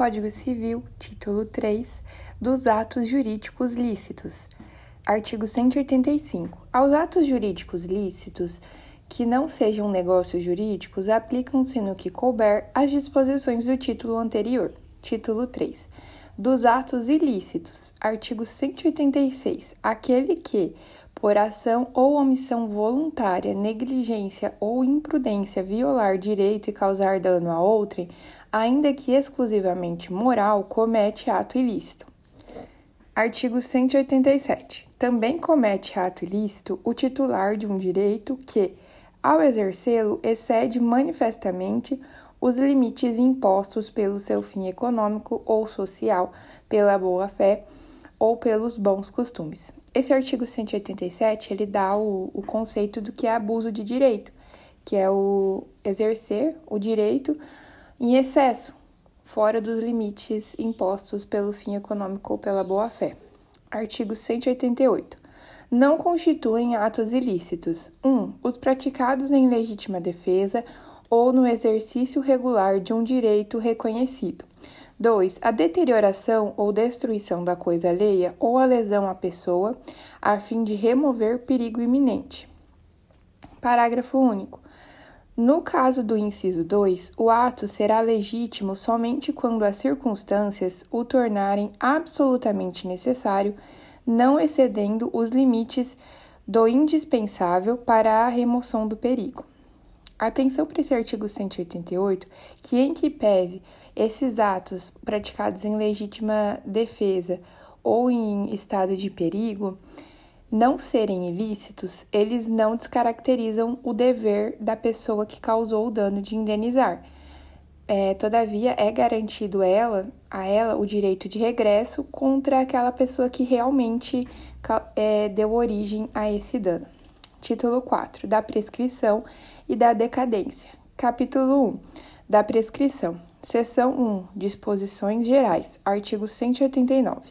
Código Civil, título 3, dos atos jurídicos lícitos. Artigo 185. Aos atos jurídicos lícitos que não sejam negócios jurídicos, aplicam-se no que couber as disposições do título anterior. Título 3. Dos atos ilícitos. Artigo 186. Aquele que, por ação ou omissão voluntária, negligência ou imprudência violar direito e causar dano a outrem, ainda que exclusivamente moral, comete ato ilícito. Artigo 187. Também comete ato ilícito o titular de um direito que, ao exercê-lo, excede manifestamente os limites impostos pelo seu fim econômico ou social, pela boa-fé ou pelos bons costumes. Esse artigo 187 ele dá o, o conceito do que é abuso de direito, que é o exercer o direito em excesso, fora dos limites impostos pelo fim econômico ou pela boa-fé. Artigo 188. Não constituem atos ilícitos: 1. Um, os praticados em legítima defesa ou no exercício regular de um direito reconhecido. 2. A deterioração ou destruição da coisa alheia ou a lesão à pessoa, a fim de remover perigo iminente. Parágrafo único. No caso do inciso 2, o ato será legítimo somente quando as circunstâncias o tornarem absolutamente necessário, não excedendo os limites do indispensável para a remoção do perigo. Atenção para esse artigo 188, que em que pese esses atos praticados em legítima defesa ou em estado de perigo, não serem ilícitos, eles não descaracterizam o dever da pessoa que causou o dano de indenizar. É, todavia, é garantido ela, a ela o direito de regresso contra aquela pessoa que realmente é, deu origem a esse dano. Título 4. Da prescrição e da decadência. Capítulo 1. Da prescrição. Seção 1. Disposições gerais. Artigo 189.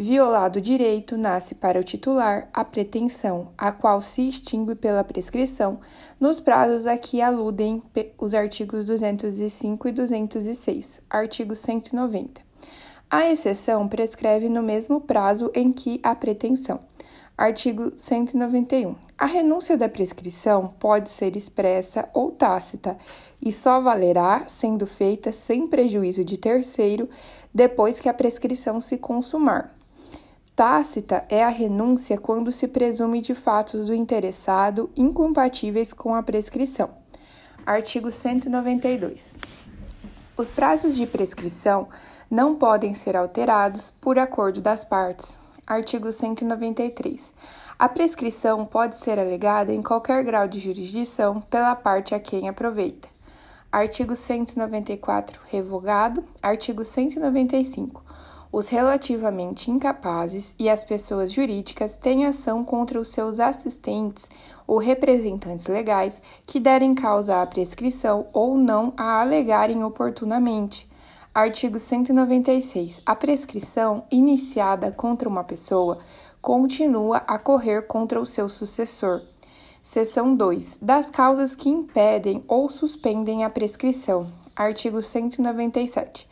Violado o direito, nasce para o titular a pretensão, a qual se extingue pela prescrição, nos prazos a que aludem os artigos 205 e 206. Artigo 190. A exceção prescreve no mesmo prazo em que a pretensão. Artigo 191. A renúncia da prescrição pode ser expressa ou tácita e só valerá sendo feita sem prejuízo de terceiro depois que a prescrição se consumar Tácita é a renúncia quando se presume de fatos do interessado incompatíveis com a prescrição. Artigo 192. Os prazos de prescrição não podem ser alterados por acordo das partes. Artigo 193. A prescrição pode ser alegada em qualquer grau de jurisdição pela parte a quem aproveita. Artigo 194. Revogado. Artigo 195 os relativamente incapazes e as pessoas jurídicas têm ação contra os seus assistentes ou representantes legais que derem causa à prescrição ou não a alegarem oportunamente. Artigo 196. A prescrição iniciada contra uma pessoa continua a correr contra o seu sucessor. Seção 2. Das causas que impedem ou suspendem a prescrição. Artigo 197.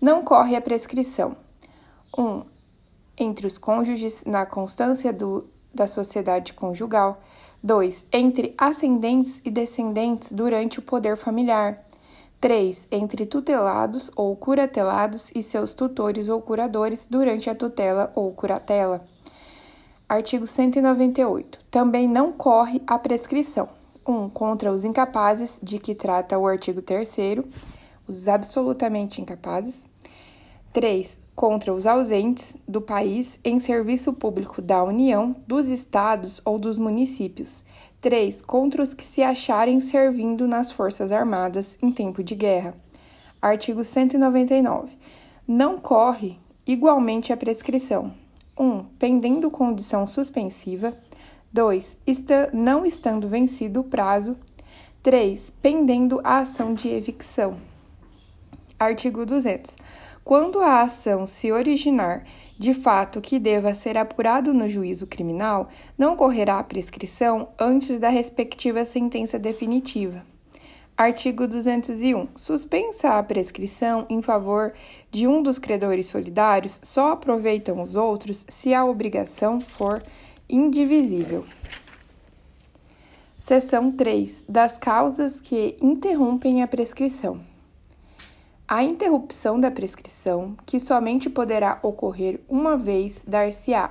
Não corre a prescrição 1. Um, entre os cônjuges na constância do, da sociedade conjugal. 2. Entre ascendentes e descendentes durante o poder familiar. 3. Entre tutelados ou curatelados e seus tutores ou curadores durante a tutela ou curatela. Artigo 198. Também não corre a prescrição. 1. Um, contra os incapazes, de que trata o artigo 3, os absolutamente incapazes. 3 contra os ausentes do país em serviço público da União, dos estados ou dos municípios. 3. Contra os que se acharem servindo nas Forças Armadas em tempo de guerra. Artigo 199. Não corre igualmente a prescrição. 1. pendendo condição suspensiva. 2. Está, não estando vencido o prazo. 3. Pendendo a ação de evicção. Artigo 200. Quando a ação se originar de fato que deva ser apurado no juízo criminal, não correrá a prescrição antes da respectiva sentença definitiva. Artigo 201. Suspensa a prescrição em favor de um dos credores solidários, só aproveitam os outros se a obrigação for indivisível. Seção 3. Das causas que interrompem a prescrição. A interrupção da prescrição, que somente poderá ocorrer uma vez, dar-se-á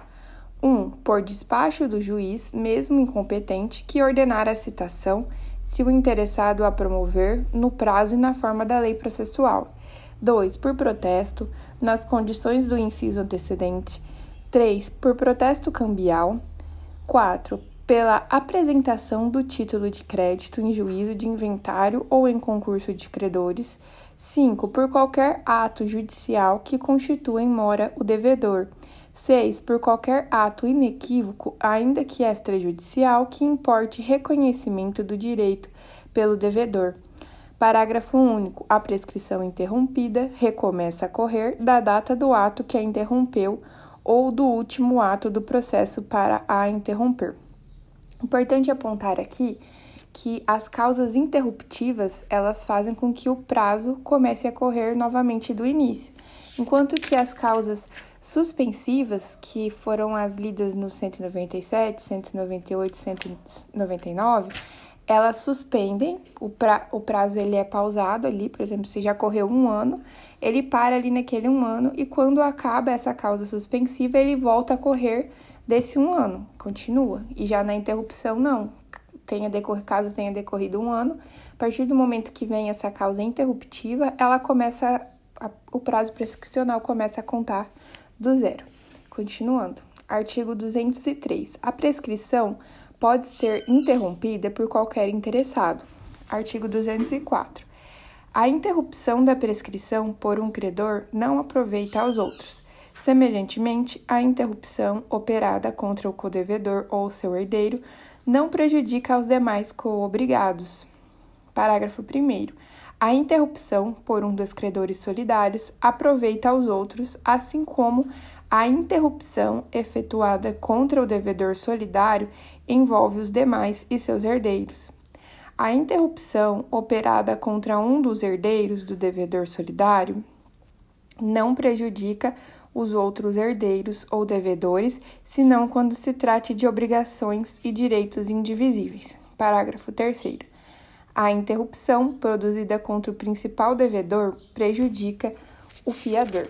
1. Um, por despacho do juiz, mesmo incompetente, que ordenar a citação, se o interessado a promover, no prazo e na forma da lei processual. 2. Por protesto, nas condições do inciso antecedente. 3. Por protesto cambial. 4 pela apresentação do título de crédito em juízo de inventário ou em concurso de credores. 5. Por qualquer ato judicial que constitua em mora o devedor. 6. Por qualquer ato inequívoco, ainda que extrajudicial, que importe reconhecimento do direito pelo devedor. Parágrafo único. A prescrição interrompida recomeça a correr da data do ato que a interrompeu ou do último ato do processo para a interromper. Importante apontar aqui que as causas interruptivas elas fazem com que o prazo comece a correr novamente do início, enquanto que as causas suspensivas, que foram as lidas no 197, 198, 199, elas suspendem, o, pra, o prazo ele é pausado ali, por exemplo, se já correu um ano, ele para ali naquele um ano e quando acaba essa causa suspensiva, ele volta a correr desse um ano, continua. E já na interrupção, não. Tenha decor... Caso tenha decorrido um ano, a partir do momento que vem essa causa interruptiva, ela começa, a... o prazo prescricional começa a contar do zero. Continuando. Artigo 203. A prescrição pode ser interrompida por qualquer interessado. Artigo 204. A interrupção da prescrição por um credor não aproveita aos outros Semelhantemente, a interrupção operada contra o codevedor ou seu herdeiro não prejudica aos demais co-obrigados. Parágrafo 1. A interrupção por um dos credores solidários aproveita aos outros, assim como a interrupção efetuada contra o devedor solidário envolve os demais e seus herdeiros. A interrupção operada contra um dos herdeiros do devedor solidário não prejudica os outros herdeiros ou devedores, senão quando se trate de obrigações e direitos indivisíveis. Parágrafo 3. A interrupção produzida contra o principal devedor prejudica o fiador.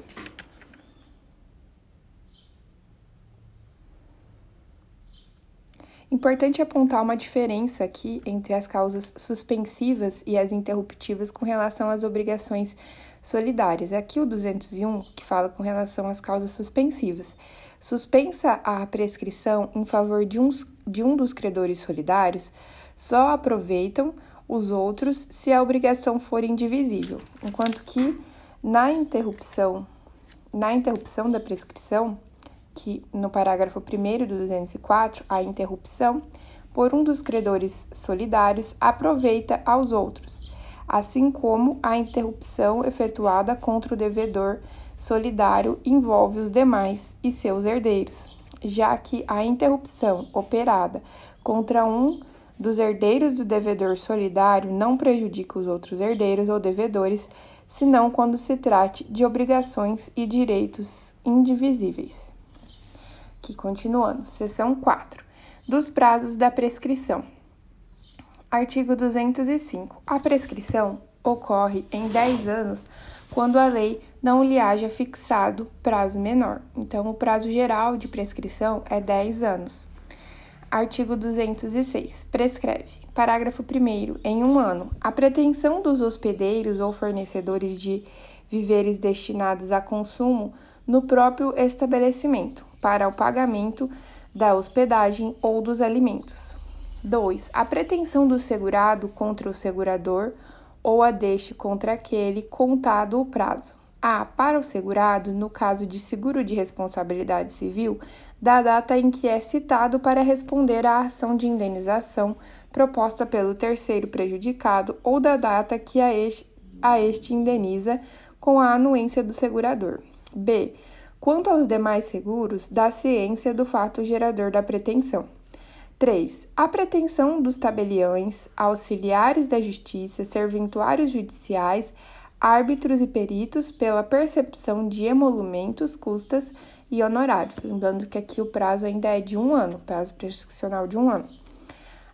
Importante apontar uma diferença aqui entre as causas suspensivas e as interruptivas com relação às obrigações solidárias. Aqui o 201, que fala com relação às causas suspensivas. Suspensa a prescrição em favor de, uns, de um dos credores solidários, só aproveitam os outros se a obrigação for indivisível, enquanto que na interrupção, na interrupção da prescrição, que no parágrafo 1 do 204, a interrupção por um dos credores solidários aproveita aos outros, assim como a interrupção efetuada contra o devedor solidário envolve os demais e seus herdeiros, já que a interrupção operada contra um dos herdeiros do devedor solidário não prejudica os outros herdeiros ou devedores, senão quando se trate de obrigações e direitos indivisíveis. Continuando, seção 4 dos prazos da prescrição. Artigo 205. A prescrição ocorre em 10 anos quando a lei não lhe haja fixado prazo menor. Então, o prazo geral de prescrição é 10 anos. Artigo 206. Prescreve. Parágrafo 1. Em um ano, a pretensão dos hospedeiros ou fornecedores de víveres destinados a consumo no próprio estabelecimento para o pagamento da hospedagem ou dos alimentos. 2. A pretensão do segurado contra o segurador ou a deste contra aquele contado o prazo. A. Para o segurado, no caso de seguro de responsabilidade civil, da data em que é citado para responder à ação de indenização proposta pelo terceiro prejudicado ou da data que a este, a este indeniza com a anuência do segurador. B. Quanto aos demais seguros, da ciência do fato gerador da pretensão. 3. A pretensão dos tabeliães, auxiliares da justiça, serventuários judiciais, árbitros e peritos pela percepção de emolumentos, custas e honorários. Lembrando que aqui o prazo ainda é de um ano, prazo prescricional de um ano.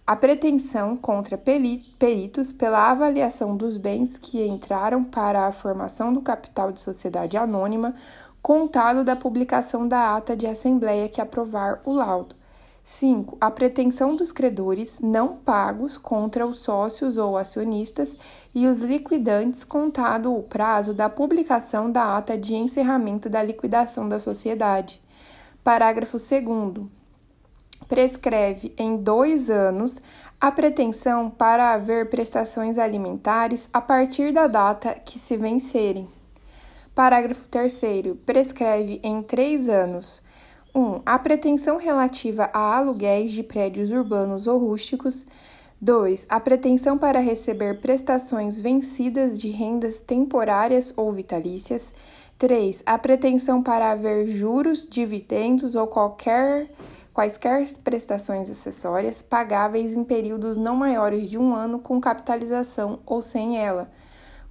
A pretensão contra peritos pela avaliação dos bens que entraram para a formação do capital de sociedade anônima, contado da publicação da ata de assembleia que aprovar o laudo. 5. A pretensão dos credores não pagos contra os sócios ou acionistas e os liquidantes, contado o prazo da publicação da ata de encerramento da liquidação da sociedade. Parágrafo 2. Prescreve em dois anos a pretensão para haver prestações alimentares a partir da data que se vencerem. Parágrafo 3. Prescreve em três anos 1. A pretensão relativa a aluguéis de prédios urbanos ou rústicos. 2. A pretensão para receber prestações vencidas de rendas temporárias ou vitalícias. 3. A pretensão para haver juros, dividendos ou qualquer, quaisquer prestações acessórias pagáveis em períodos não maiores de um ano com capitalização ou sem ela.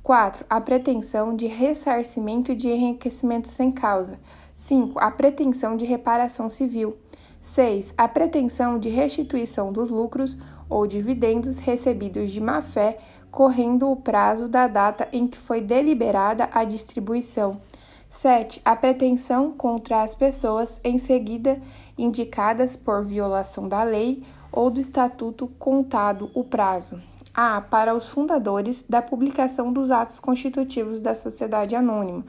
4. A pretensão de ressarcimento de enriquecimento sem causa 5. A pretensão de reparação civil. 6. A pretensão de restituição dos lucros ou dividendos recebidos de má-fé, correndo o prazo da data em que foi deliberada a distribuição. 7. A pretensão contra as pessoas em seguida indicadas por violação da lei ou do estatuto contado o prazo. A. Para os fundadores da publicação dos atos constitutivos da sociedade anônima.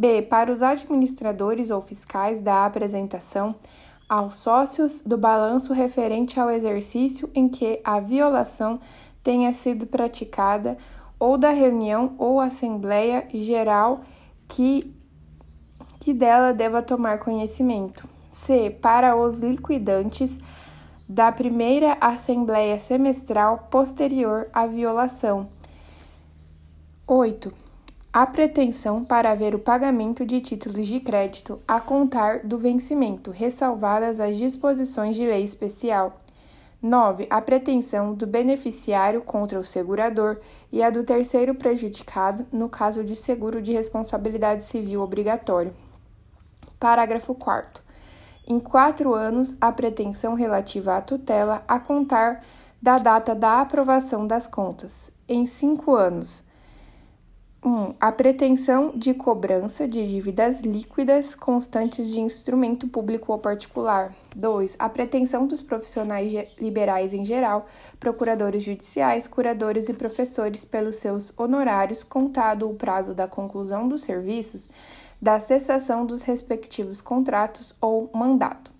B. Para os administradores ou fiscais da apresentação aos sócios do balanço referente ao exercício em que a violação tenha sido praticada ou da reunião ou assembleia geral que, que dela deva tomar conhecimento. C. Para os liquidantes da primeira assembleia semestral posterior à violação. 8 a pretensão para haver o pagamento de títulos de crédito a contar do vencimento, ressalvadas as disposições de lei especial. 9. A pretensão do beneficiário contra o segurador e a do terceiro prejudicado no caso de seguro de responsabilidade civil obrigatório. Parágrafo 4. Em quatro anos, a pretensão relativa à tutela a contar da data da aprovação das contas. Em cinco anos, 1. A pretensão de cobrança de dívidas líquidas constantes de instrumento público ou particular. 2. A pretensão dos profissionais liberais em geral, procuradores judiciais, curadores e professores pelos seus honorários, contado o prazo da conclusão dos serviços, da cessação dos respectivos contratos ou mandato.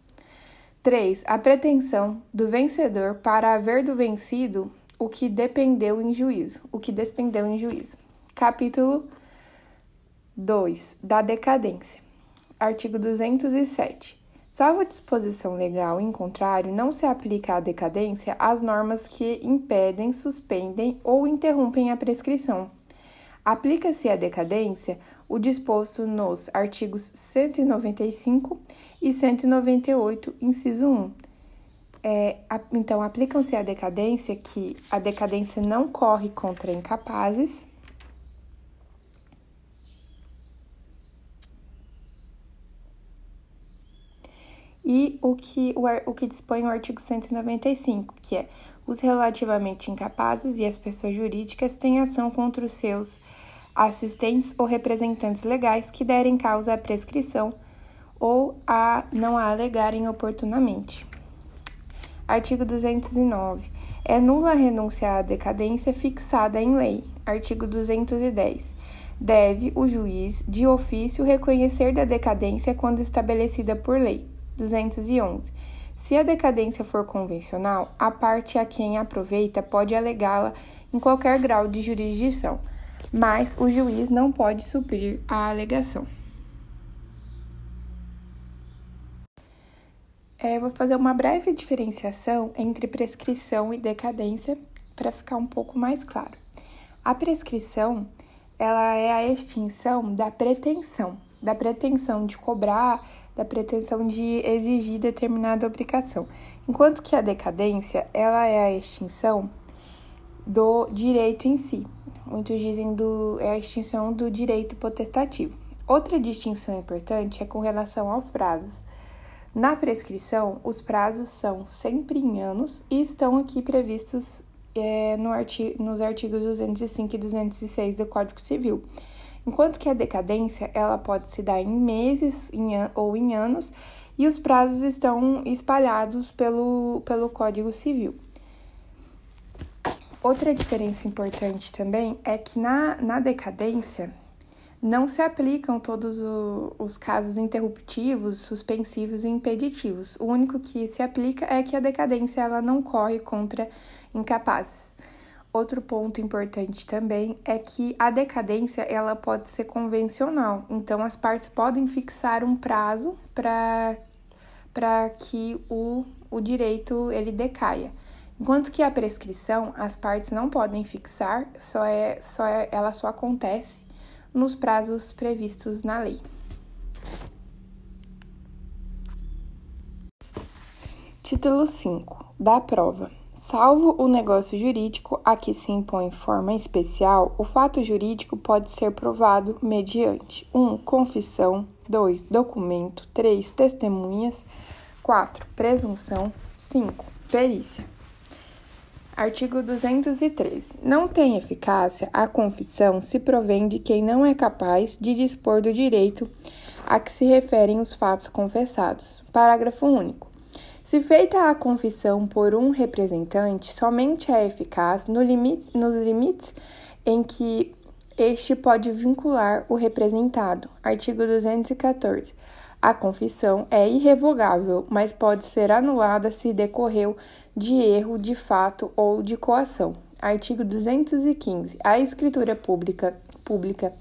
3. A pretensão do vencedor para haver do vencido o que dependeu em juízo, o que despendeu em juízo. Capítulo 2 da decadência. Artigo 207. Salvo disposição legal em contrário, não se aplica à decadência as normas que impedem, suspendem ou interrompem a prescrição. Aplica-se à decadência o disposto nos artigos 195 e 198, inciso 1. É, então, aplicam-se à decadência que a decadência não corre contra incapazes e o que, o, o que dispõe o artigo 195, que é os relativamente incapazes e as pessoas jurídicas têm ação contra os seus assistentes ou representantes legais que derem causa à prescrição ou a não a alegarem oportunamente. Artigo 209. É nula a renúncia à decadência fixada em lei. Artigo 210. Deve o juiz, de ofício, reconhecer da decadência quando estabelecida por lei. 211. Se a decadência for convencional, a parte a quem aproveita pode alegá-la em qualquer grau de jurisdição, mas o juiz não pode suprir a alegação. É, vou fazer uma breve diferenciação entre prescrição e decadência para ficar um pouco mais claro. A prescrição ela é a extinção da pretensão, da pretensão de cobrar, da pretensão de exigir determinada obrigação. Enquanto que a decadência, ela é a extinção do direito em si. Muitos dizem do é a extinção do direito potestativo. Outra distinção importante é com relação aos prazos. Na prescrição, os prazos são sempre em anos e estão aqui previstos é, no artigo, nos artigos 205 e 206 do Código Civil. Enquanto que a decadência ela pode se dar em meses em, ou em anos e os prazos estão espalhados pelo, pelo Código Civil. Outra diferença importante também é que na, na decadência não se aplicam todos o, os casos interruptivos, suspensivos e impeditivos. O único que se aplica é que a decadência ela não corre contra incapazes. Outro ponto importante também é que a decadência ela pode ser convencional, então as partes podem fixar um prazo para para que o, o direito ele decaia. Enquanto que a prescrição, as partes não podem fixar, só é, só é, ela só acontece nos prazos previstos na lei. Título 5 da prova. Salvo o negócio jurídico a que se impõe forma especial, o fato jurídico pode ser provado mediante 1. Um, confissão 2. Documento 3. Testemunhas 4. Presunção 5. Perícia. Artigo 213. Não tem eficácia a confissão se provém de quem não é capaz de dispor do direito a que se referem os fatos confessados. Parágrafo único. Se feita a confissão por um representante, somente é eficaz no limite, nos limites em que este pode vincular o representado. Artigo 214. A confissão é irrevogável, mas pode ser anulada se decorreu de erro de fato ou de coação. Artigo 215. A escritura pública, pública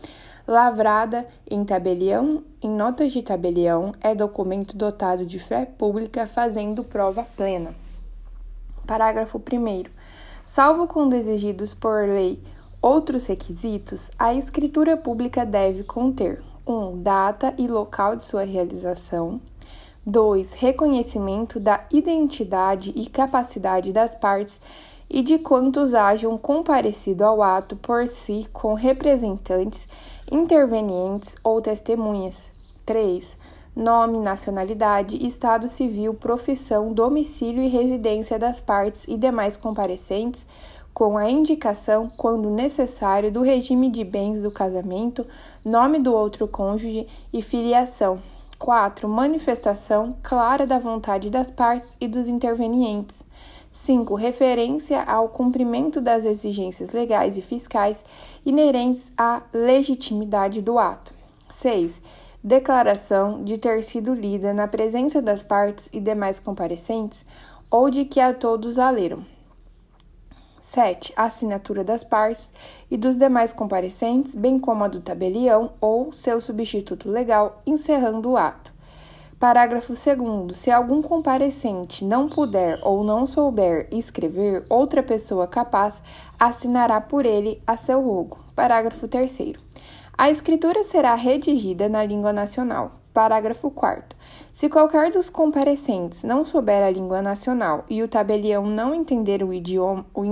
lavrada em tabelião, em notas de tabelião, é documento dotado de fé pública fazendo prova plena. Parágrafo 1. Salvo quando exigidos por lei outros requisitos, a escritura pública deve conter 1. Um, data e local de sua realização. 2. Reconhecimento da identidade e capacidade das partes e de quantos hajam comparecido ao ato por si com representantes, intervenientes ou testemunhas. 3. Nome, nacionalidade, estado civil, profissão, domicílio e residência das partes e demais comparecentes, com a indicação, quando necessário, do regime de bens do casamento, nome do outro cônjuge e filiação. 4. Manifestação clara da vontade das partes e dos intervenientes. 5. Referência ao cumprimento das exigências legais e fiscais inerentes à legitimidade do ato. 6. Declaração de ter sido lida na presença das partes e demais comparecentes ou de que a todos a leram. 7. A assinatura das partes e dos demais comparecentes, bem como a do tabelião ou seu substituto legal, encerrando o ato. Parágrafo 2. Se algum comparecente não puder ou não souber escrever, outra pessoa capaz assinará por ele a seu rogo. Parágrafo 3. A escritura será redigida na língua nacional. Parágrafo 4. Se qualquer dos comparecentes não souber a língua nacional e o tabelião não entender o idioma, o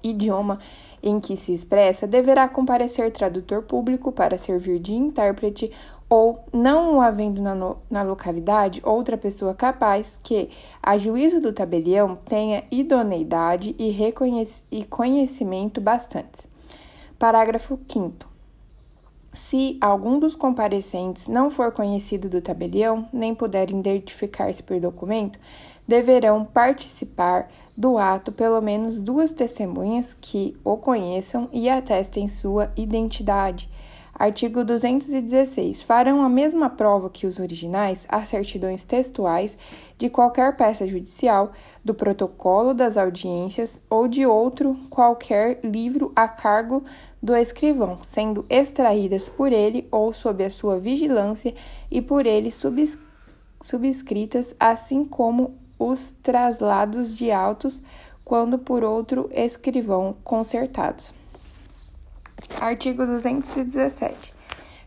idioma em que se expressa, deverá comparecer tradutor público para servir de intérprete ou, não havendo na, no, na localidade, outra pessoa capaz que, a juízo do tabelião, tenha idoneidade e, e conhecimento bastantes. Parágrafo 5 se algum dos comparecentes não for conhecido do tabelião, nem puder identificar-se por documento, deverão participar do ato pelo menos duas testemunhas que o conheçam e atestem sua identidade. Artigo 216. Farão a mesma prova que os originais as certidões textuais de qualquer peça judicial, do protocolo das audiências ou de outro qualquer livro a cargo do escrivão, sendo extraídas por ele ou sob a sua vigilância e por ele subs subscritas, assim como os traslados de autos, quando por outro escrivão consertados. Artigo 217.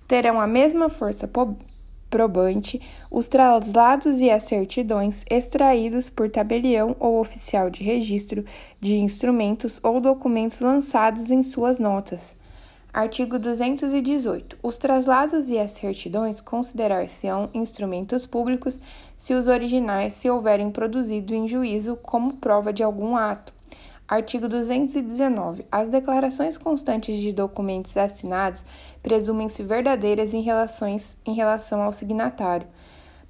terão a mesma força probante os traslados e as certidões extraídos por tabelião ou oficial de registro de instrumentos ou documentos lançados em suas notas. Artigo 218. Os traslados e as certidões considerar-se-ão instrumentos públicos se os originais se houverem produzido em juízo como prova de algum ato Artigo 219. As declarações constantes de documentos assinados presumem-se verdadeiras em, relações, em relação ao signatário.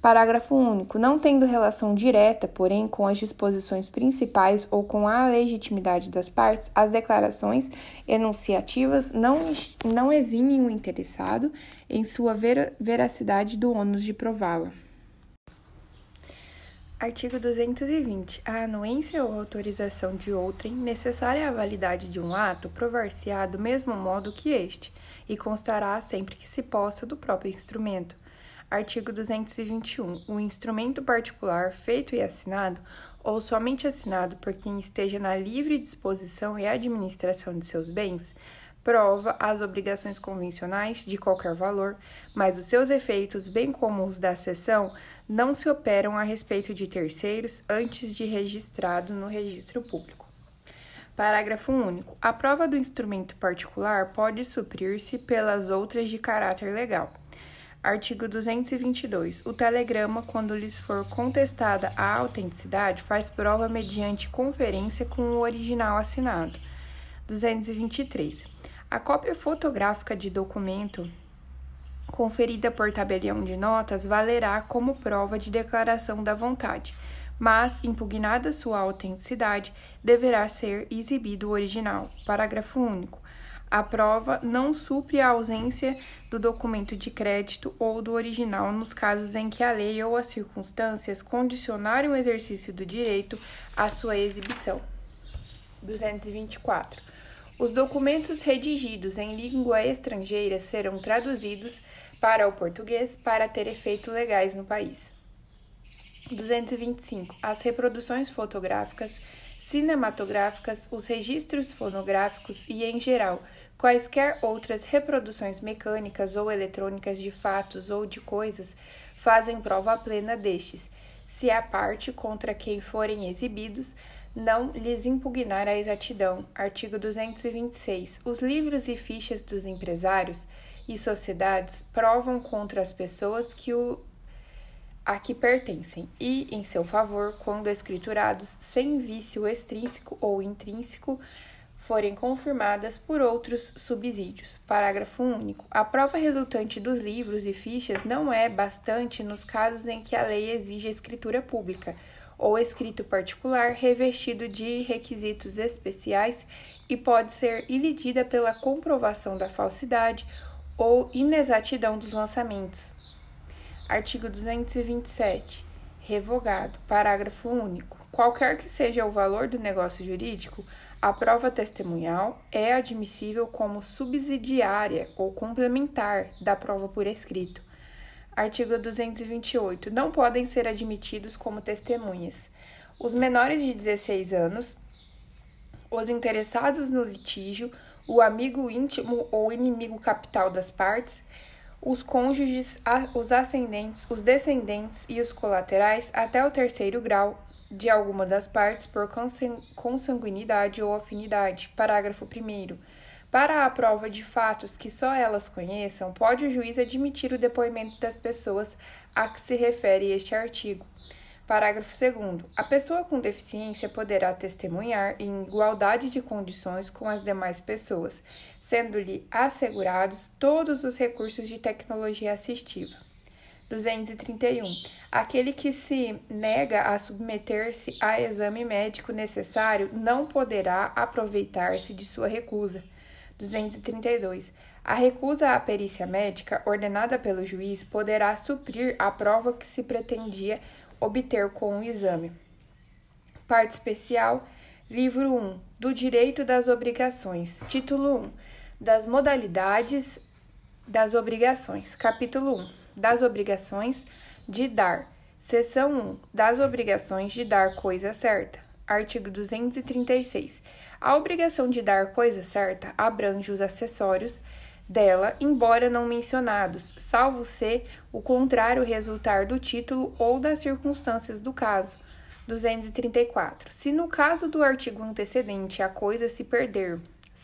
Parágrafo único. Não tendo relação direta, porém, com as disposições principais ou com a legitimidade das partes, as declarações enunciativas não, não eximem o interessado em sua ver, veracidade do ônus de prová-la. Artigo 220. A anuência ou autorização de outrem, necessária à validade de um ato, provar-se-á do mesmo modo que este, e constará sempre que se possa do próprio instrumento. Artigo 221. O instrumento particular feito e assinado, ou somente assinado por quem esteja na livre disposição e administração de seus bens, prova as obrigações convencionais de qualquer valor, mas os seus efeitos, bem como os da cessão, não se operam a respeito de terceiros antes de registrado no registro público. Parágrafo único. A prova do instrumento particular pode suprir-se pelas outras de caráter legal. Artigo 222. O telegrama, quando lhes for contestada a autenticidade, faz prova mediante conferência com o original assinado. 223. A cópia fotográfica de documento conferida por tabelião de notas valerá como prova de declaração da vontade, mas, impugnada sua autenticidade, deverá ser exibido o original. Parágrafo único. A prova não supre a ausência do documento de crédito ou do original nos casos em que a lei ou as circunstâncias condicionarem o exercício do direito à sua exibição. 224. Os documentos redigidos em língua estrangeira serão traduzidos para o português para ter efeitos legais no país. 225. As reproduções fotográficas, cinematográficas, os registros fonográficos e, em geral, quaisquer outras reproduções mecânicas ou eletrônicas de fatos ou de coisas fazem prova plena destes, se a parte contra quem forem exibidos não lhes impugnar a exatidão. Artigo 226. Os livros e fichas dos empresários e sociedades provam contra as pessoas que o a que pertencem e em seu favor quando escriturados sem vício extrínseco ou intrínseco forem confirmadas por outros subsídios. Parágrafo único. A prova resultante dos livros e fichas não é bastante nos casos em que a lei exige escritura pública ou escrito particular revestido de requisitos especiais e pode ser ilidida pela comprovação da falsidade ou inexatidão dos lançamentos. Artigo 227. Revogado. Parágrafo único. Qualquer que seja o valor do negócio jurídico, a prova testemunhal é admissível como subsidiária ou complementar da prova por escrito, Artigo 228. Não podem ser admitidos como testemunhas os menores de 16 anos, os interessados no litígio, o amigo íntimo ou inimigo capital das partes, os cônjuges, os ascendentes, os descendentes e os colaterais até o terceiro grau de alguma das partes por consanguinidade ou afinidade. Parágrafo 1. Para a prova de fatos que só elas conheçam, pode o juiz admitir o depoimento das pessoas a que se refere este artigo. Parágrafo 2. A pessoa com deficiência poderá testemunhar em igualdade de condições com as demais pessoas, sendo-lhe assegurados todos os recursos de tecnologia assistiva. 231. Aquele que se nega a submeter-se a exame médico necessário não poderá aproveitar-se de sua recusa. 232. A recusa à perícia médica ordenada pelo juiz poderá suprir a prova que se pretendia obter com o exame. Parte especial, livro 1 do Direito das Obrigações. Título 1 das modalidades das obrigações. Capítulo 1 das obrigações de dar. Seção 1 das obrigações de dar coisa certa. Artigo 236. A obrigação de dar coisa certa abrange os acessórios dela, embora não mencionados, salvo se o contrário resultar do título ou das circunstâncias do caso. 234. Se no caso do artigo antecedente a coisa se perder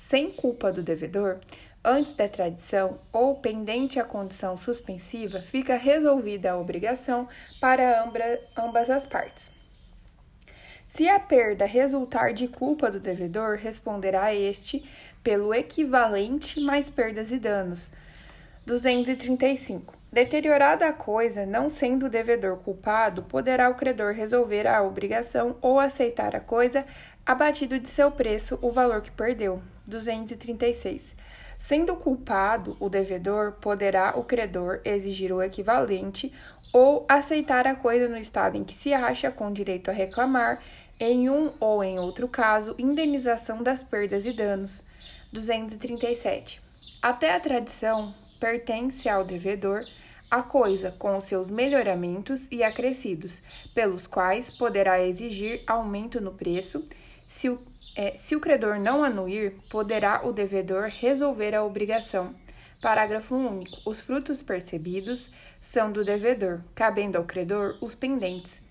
sem culpa do devedor, antes da tradição ou pendente a condição suspensiva, fica resolvida a obrigação para ambas as partes. Se a perda resultar de culpa do devedor, responderá este pelo equivalente mais perdas e danos. 235. Deteriorada a coisa, não sendo o devedor culpado, poderá o credor resolver a obrigação ou aceitar a coisa abatido de seu preço o valor que perdeu. 236. Sendo culpado o devedor, poderá o credor exigir o equivalente ou aceitar a coisa no estado em que se acha com direito a reclamar em um ou em outro caso, indenização das perdas e danos. 237. Até a tradição pertence ao devedor a coisa com os seus melhoramentos e acrescidos, pelos quais poderá exigir aumento no preço. Se o, é, se o credor não anuir, poderá o devedor resolver a obrigação. Parágrafo único. Os frutos percebidos são do devedor, cabendo ao credor os pendentes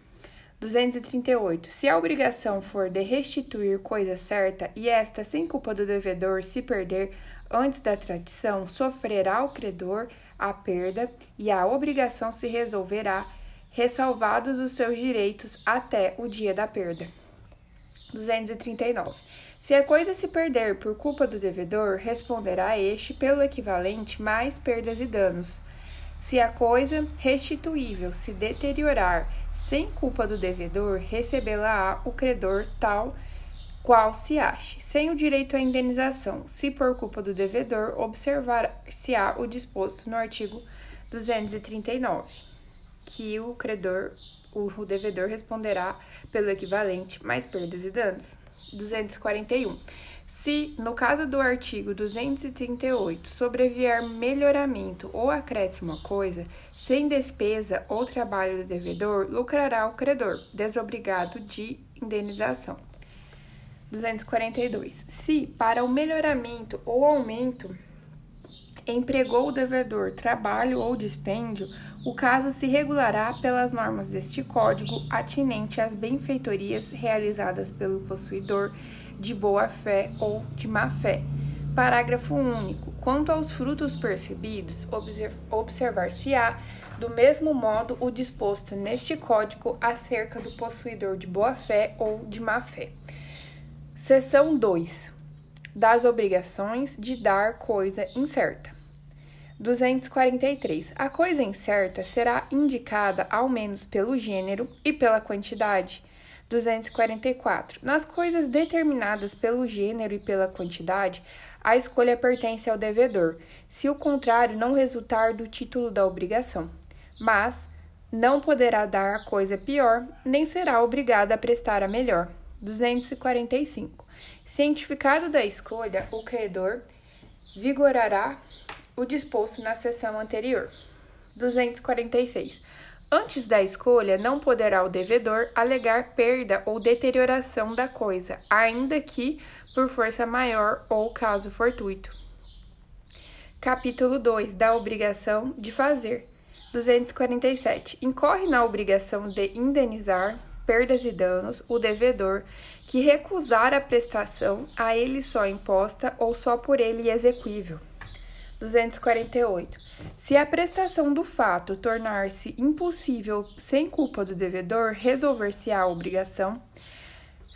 238. Se a obrigação for de restituir coisa certa e esta, sem culpa do devedor, se perder antes da tradição, sofrerá o credor a perda e a obrigação se resolverá, ressalvados os seus direitos até o dia da perda. 239. Se a coisa se perder por culpa do devedor, responderá este pelo equivalente mais perdas e danos. Se a coisa restituível se deteriorar sem culpa do devedor, recebê-la-á o credor tal qual se ache, sem o direito à indenização, se por culpa do devedor observar-se-á o disposto no artigo 239, que o credor, o devedor responderá pelo equivalente mais perdas e danos. 241. Se, no caso do artigo 238, sobrevier melhoramento ou acréscimo à coisa, sem despesa ou trabalho do devedor, lucrará o credor, desobrigado de indenização. 242. Se, para o melhoramento ou aumento, empregou o devedor trabalho ou dispêndio, o caso se regulará pelas normas deste Código atinente às benfeitorias realizadas pelo possuidor de boa fé ou de má fé. Parágrafo único. Quanto aos frutos percebidos, observar-se-á do mesmo modo o disposto neste código acerca do possuidor de boa fé ou de má fé. Seção 2. Das obrigações de dar coisa incerta. 243. A coisa incerta será indicada ao menos pelo gênero e pela quantidade 244. Nas coisas determinadas pelo gênero e pela quantidade, a escolha pertence ao devedor, se o contrário não resultar do título da obrigação. Mas não poderá dar a coisa pior, nem será obrigada a prestar a melhor. 245. Cientificado da escolha, o credor vigorará o disposto na seção anterior. 246. Antes da escolha, não poderá o devedor alegar perda ou deterioração da coisa, ainda que por força maior ou caso fortuito. Capítulo 2 da obrigação de fazer. 247. Incorre na obrigação de indenizar perdas e danos o devedor que recusar a prestação a ele só imposta ou só por ele exequível. 248. Se a prestação do fato tornar-se impossível sem culpa do devedor, resolver-se-á a obrigação.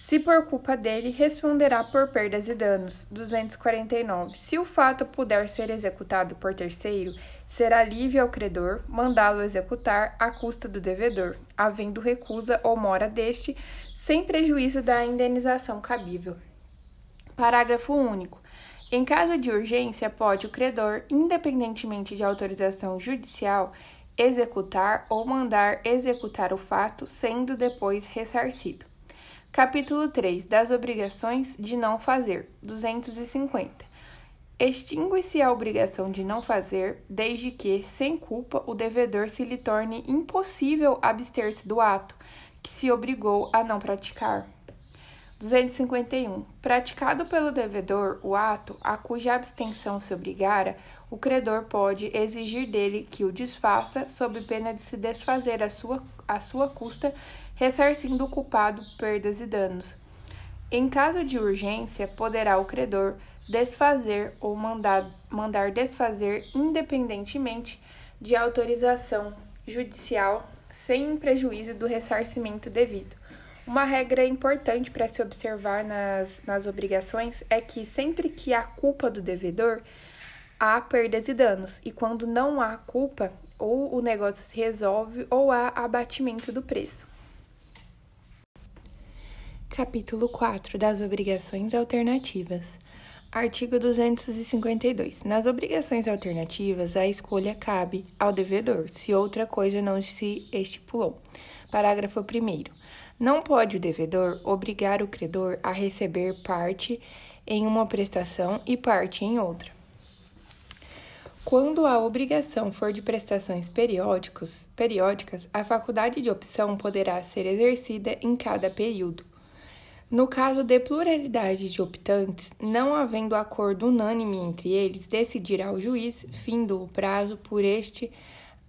Se por culpa dele, responderá por perdas e danos. 249. Se o fato puder ser executado por terceiro, será livre ao credor mandá-lo executar à custa do devedor, havendo recusa ou mora deste, sem prejuízo da indenização cabível. Parágrafo único. Em caso de urgência, pode o credor, independentemente de autorização judicial, executar ou mandar executar o fato, sendo depois ressarcido. Capítulo 3 das obrigações de não fazer. 250. Extingue-se a obrigação de não fazer, desde que, sem culpa, o devedor se lhe torne impossível abster-se do ato que se obrigou a não praticar. 251. Praticado pelo devedor o ato a cuja abstenção se obrigara, o credor pode exigir dele que o desfaça, sob pena de se desfazer à sua, à sua custa, ressarcindo o culpado perdas e danos. Em caso de urgência, poderá o credor desfazer ou mandar, mandar desfazer independentemente de autorização judicial, sem prejuízo do ressarcimento devido. Uma regra importante para se observar nas, nas obrigações é que sempre que há culpa do devedor, há perdas e danos, e quando não há culpa, ou o negócio se resolve ou há abatimento do preço. Capítulo 4 das obrigações alternativas. Artigo 252. Nas obrigações alternativas, a escolha cabe ao devedor, se outra coisa não se estipulou. Parágrafo 1. Não pode o devedor obrigar o credor a receber parte em uma prestação e parte em outra. Quando a obrigação for de prestações periódicos, periódicas, a faculdade de opção poderá ser exercida em cada período. No caso de pluralidade de optantes, não havendo acordo unânime entre eles, decidirá o juiz, findo o prazo por este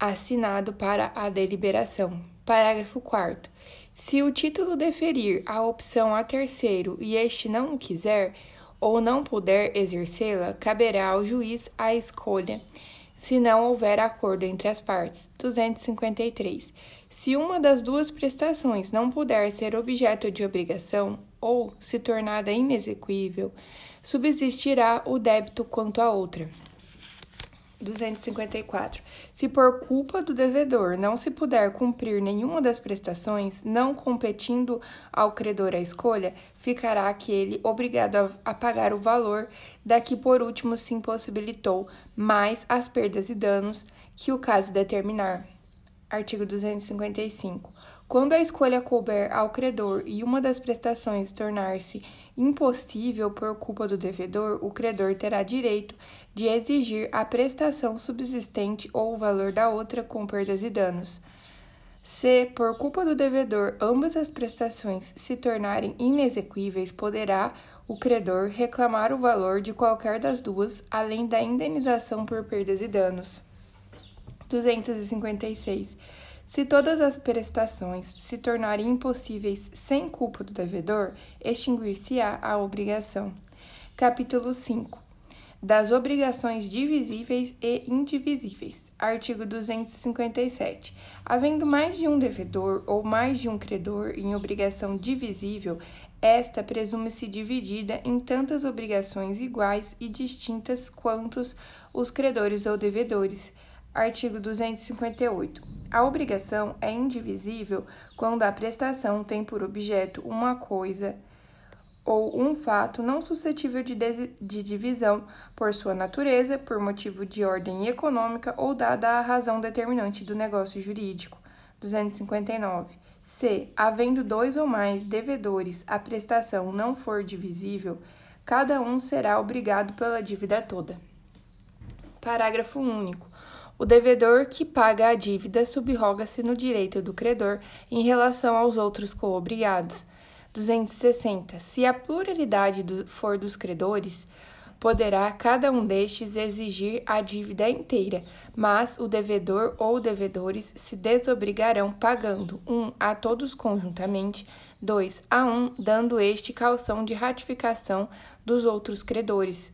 assinado para a deliberação. Parágrafo 4. Se o título deferir a opção a terceiro e este não o quiser ou não puder exercê-la, caberá ao juiz a escolha, se não houver acordo entre as partes. 253. Se uma das duas prestações não puder ser objeto de obrigação ou se tornada inexequível, subsistirá o débito quanto à outra. 254. Se por culpa do devedor não se puder cumprir nenhuma das prestações, não competindo ao credor a escolha, ficará aquele obrigado a, pagar o valor da que por último se impossibilitou, mais as perdas e danos que o caso determinar. Artigo 255. Quando a escolha couber ao credor e uma das prestações tornar-se impossível por culpa do devedor, o credor terá direito de exigir a prestação subsistente ou o valor da outra com perdas e danos. Se, por culpa do devedor, ambas as prestações se tornarem inexequíveis, poderá o credor reclamar o valor de qualquer das duas, além da indenização por perdas e danos. 256. Se todas as prestações se tornarem impossíveis sem culpa do devedor, extinguir-se-á a obrigação. Capítulo 5. Das obrigações divisíveis e indivisíveis. Artigo 257. Havendo mais de um devedor ou mais de um credor em obrigação divisível, esta presume-se dividida em tantas obrigações iguais e distintas quantos os credores ou devedores Artigo 258. A obrigação é indivisível quando a prestação tem por objeto uma coisa ou um fato não suscetível de, de divisão por sua natureza, por motivo de ordem econômica ou dada a razão determinante do negócio jurídico. 259. Se, havendo dois ou mais devedores, a prestação não for divisível, cada um será obrigado pela dívida toda. Parágrafo único. O devedor que paga a dívida subroga-se no direito do credor em relação aos outros coobrigados. 260. Se a pluralidade do, for dos credores, poderá cada um destes exigir a dívida inteira, mas o devedor ou devedores se desobrigarão pagando um a todos conjuntamente, dois a um, dando este calção de ratificação dos outros credores.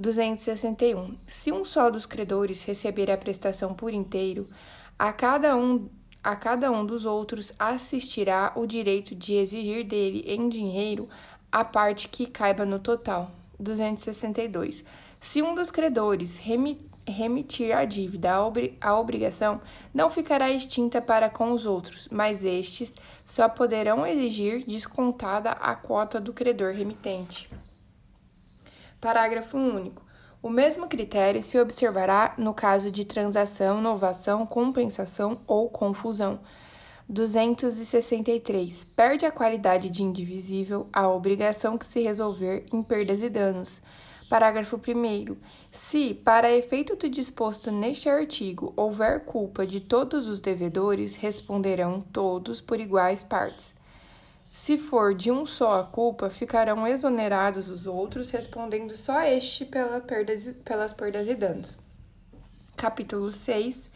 261. Se um só dos credores receber a prestação por inteiro, a cada um a cada um dos outros assistirá o direito de exigir dele em dinheiro a parte que caiba no total. 262. Se um dos credores remitir a dívida à obrigação, não ficará extinta para com os outros, mas estes só poderão exigir descontada a quota do credor remitente. Parágrafo único. O mesmo critério se observará no caso de transação, novação, compensação ou confusão. 263. Perde a qualidade de indivisível a obrigação que se resolver em perdas e danos. Parágrafo 1. Se, para efeito do disposto neste artigo, houver culpa de todos os devedores, responderão todos por iguais partes. Se for de um só a culpa, ficarão exonerados os outros, respondendo só este pela perdas, pelas perdas e danos. Capítulo 6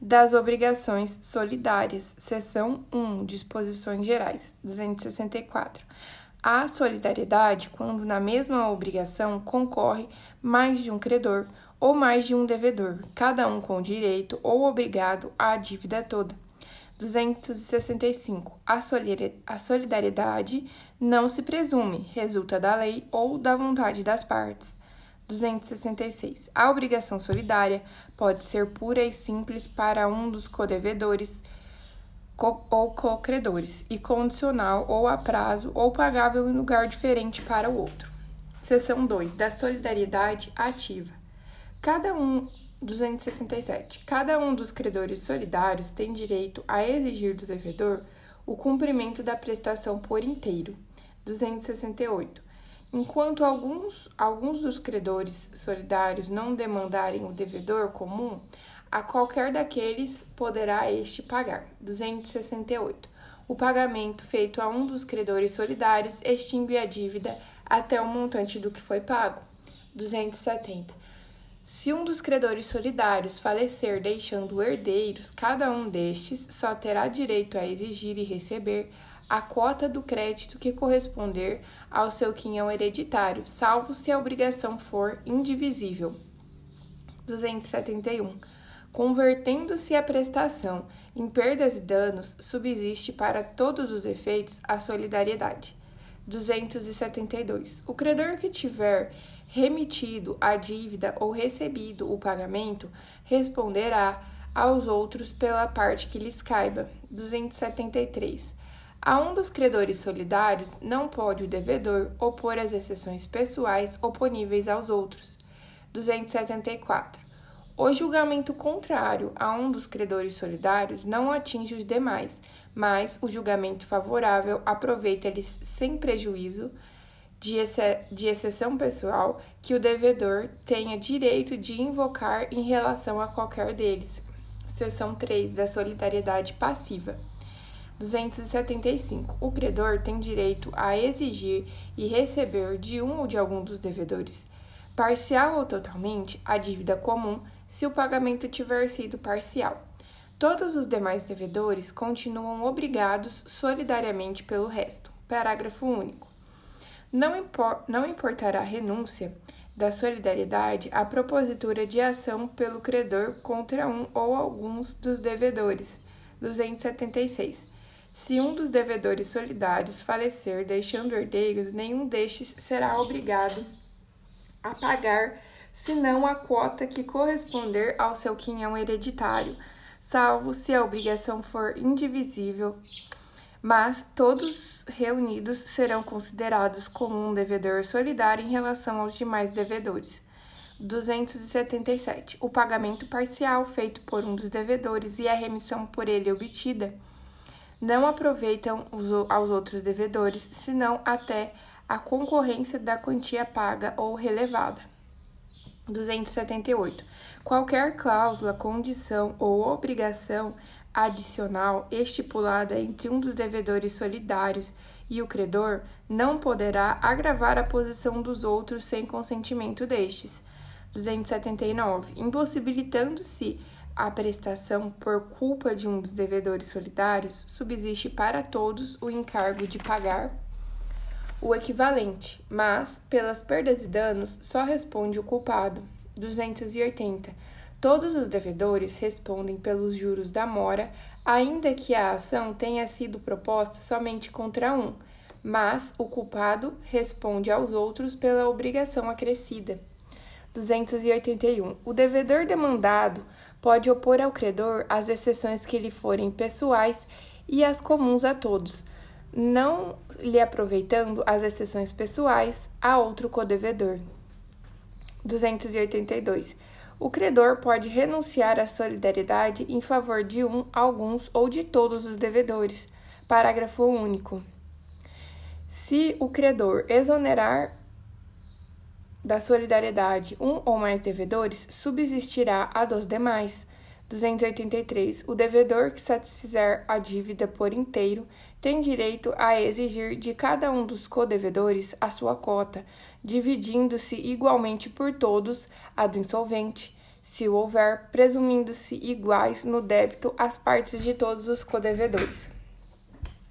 das obrigações solidárias, seção 1, disposições gerais, 264. Há solidariedade quando na mesma obrigação concorre mais de um credor ou mais de um devedor, cada um com direito ou obrigado à dívida toda. 265. A solidariedade não se presume, resulta da lei ou da vontade das partes. 266. A obrigação solidária pode ser pura e simples para um dos codevedores co ou co-credores e condicional ou a prazo ou pagável em lugar diferente para o outro. Seção 2. Da solidariedade ativa. Cada um 267. Cada um dos credores solidários tem direito a exigir do devedor o cumprimento da prestação por inteiro. 268. Enquanto alguns, alguns dos credores solidários não demandarem o devedor comum, a qualquer daqueles poderá este pagar. 268. O pagamento feito a um dos credores solidários extingue a dívida até o montante do que foi pago. 270. Se um dos credores solidários falecer deixando herdeiros, cada um destes só terá direito a exigir e receber a quota do crédito que corresponder ao seu quinhão hereditário, salvo se a obrigação for indivisível. 271. Convertendo-se a prestação em perdas e danos, subsiste para todos os efeitos a solidariedade. 272. O credor que tiver remitido a dívida ou recebido o pagamento responderá aos outros pela parte que lhes caiba. 273. A um dos credores solidários não pode o devedor opor as exceções pessoais oponíveis aos outros. 274. O julgamento contrário a um dos credores solidários não atinge os demais, mas o julgamento favorável aproveita-lhes sem prejuízo de, de exceção pessoal que o devedor tenha direito de invocar em relação a qualquer deles. Seção 3 da solidariedade passiva. 275. O credor tem direito a exigir e receber de um ou de algum dos devedores, parcial ou totalmente, a dívida comum, se o pagamento tiver sido parcial. Todos os demais devedores continuam obrigados solidariamente pelo resto. Parágrafo único. Não, impor, não importará renúncia da solidariedade a propositura de ação pelo credor contra um ou alguns dos devedores. 276. Se um dos devedores solidários falecer deixando herdeiros, nenhum destes será obrigado a pagar senão a quota que corresponder ao seu quinhão hereditário, salvo se a obrigação for indivisível mas todos reunidos serão considerados como um devedor solidário em relação aos demais devedores. 277. O pagamento parcial feito por um dos devedores e a remissão por ele obtida não aproveitam aos outros devedores, senão até a concorrência da quantia paga ou relevada. 278. Qualquer cláusula, condição ou obrigação adicional estipulada entre um dos devedores solidários e o credor não poderá agravar a posição dos outros sem consentimento destes. 279. Impossibilitando-se a prestação por culpa de um dos devedores solidários, subsiste para todos o encargo de pagar o equivalente, mas, pelas perdas e danos, só responde o culpado. 280 Todos os devedores respondem pelos juros da mora, ainda que a ação tenha sido proposta somente contra um, mas o culpado responde aos outros pela obrigação acrescida. 281. O devedor demandado pode opor ao credor as exceções que lhe forem pessoais e as comuns a todos, não lhe aproveitando as exceções pessoais a outro codevedor. 282. O credor pode renunciar à solidariedade em favor de um, alguns ou de todos os devedores. Parágrafo único. Se o credor exonerar da solidariedade um ou mais devedores, subsistirá a dos demais. 283. O devedor que satisfizer a dívida por inteiro tem direito a exigir de cada um dos codevedores a sua cota, dividindo-se igualmente por todos a do insolvente, se houver, presumindo-se iguais no débito as partes de todos os codevedores.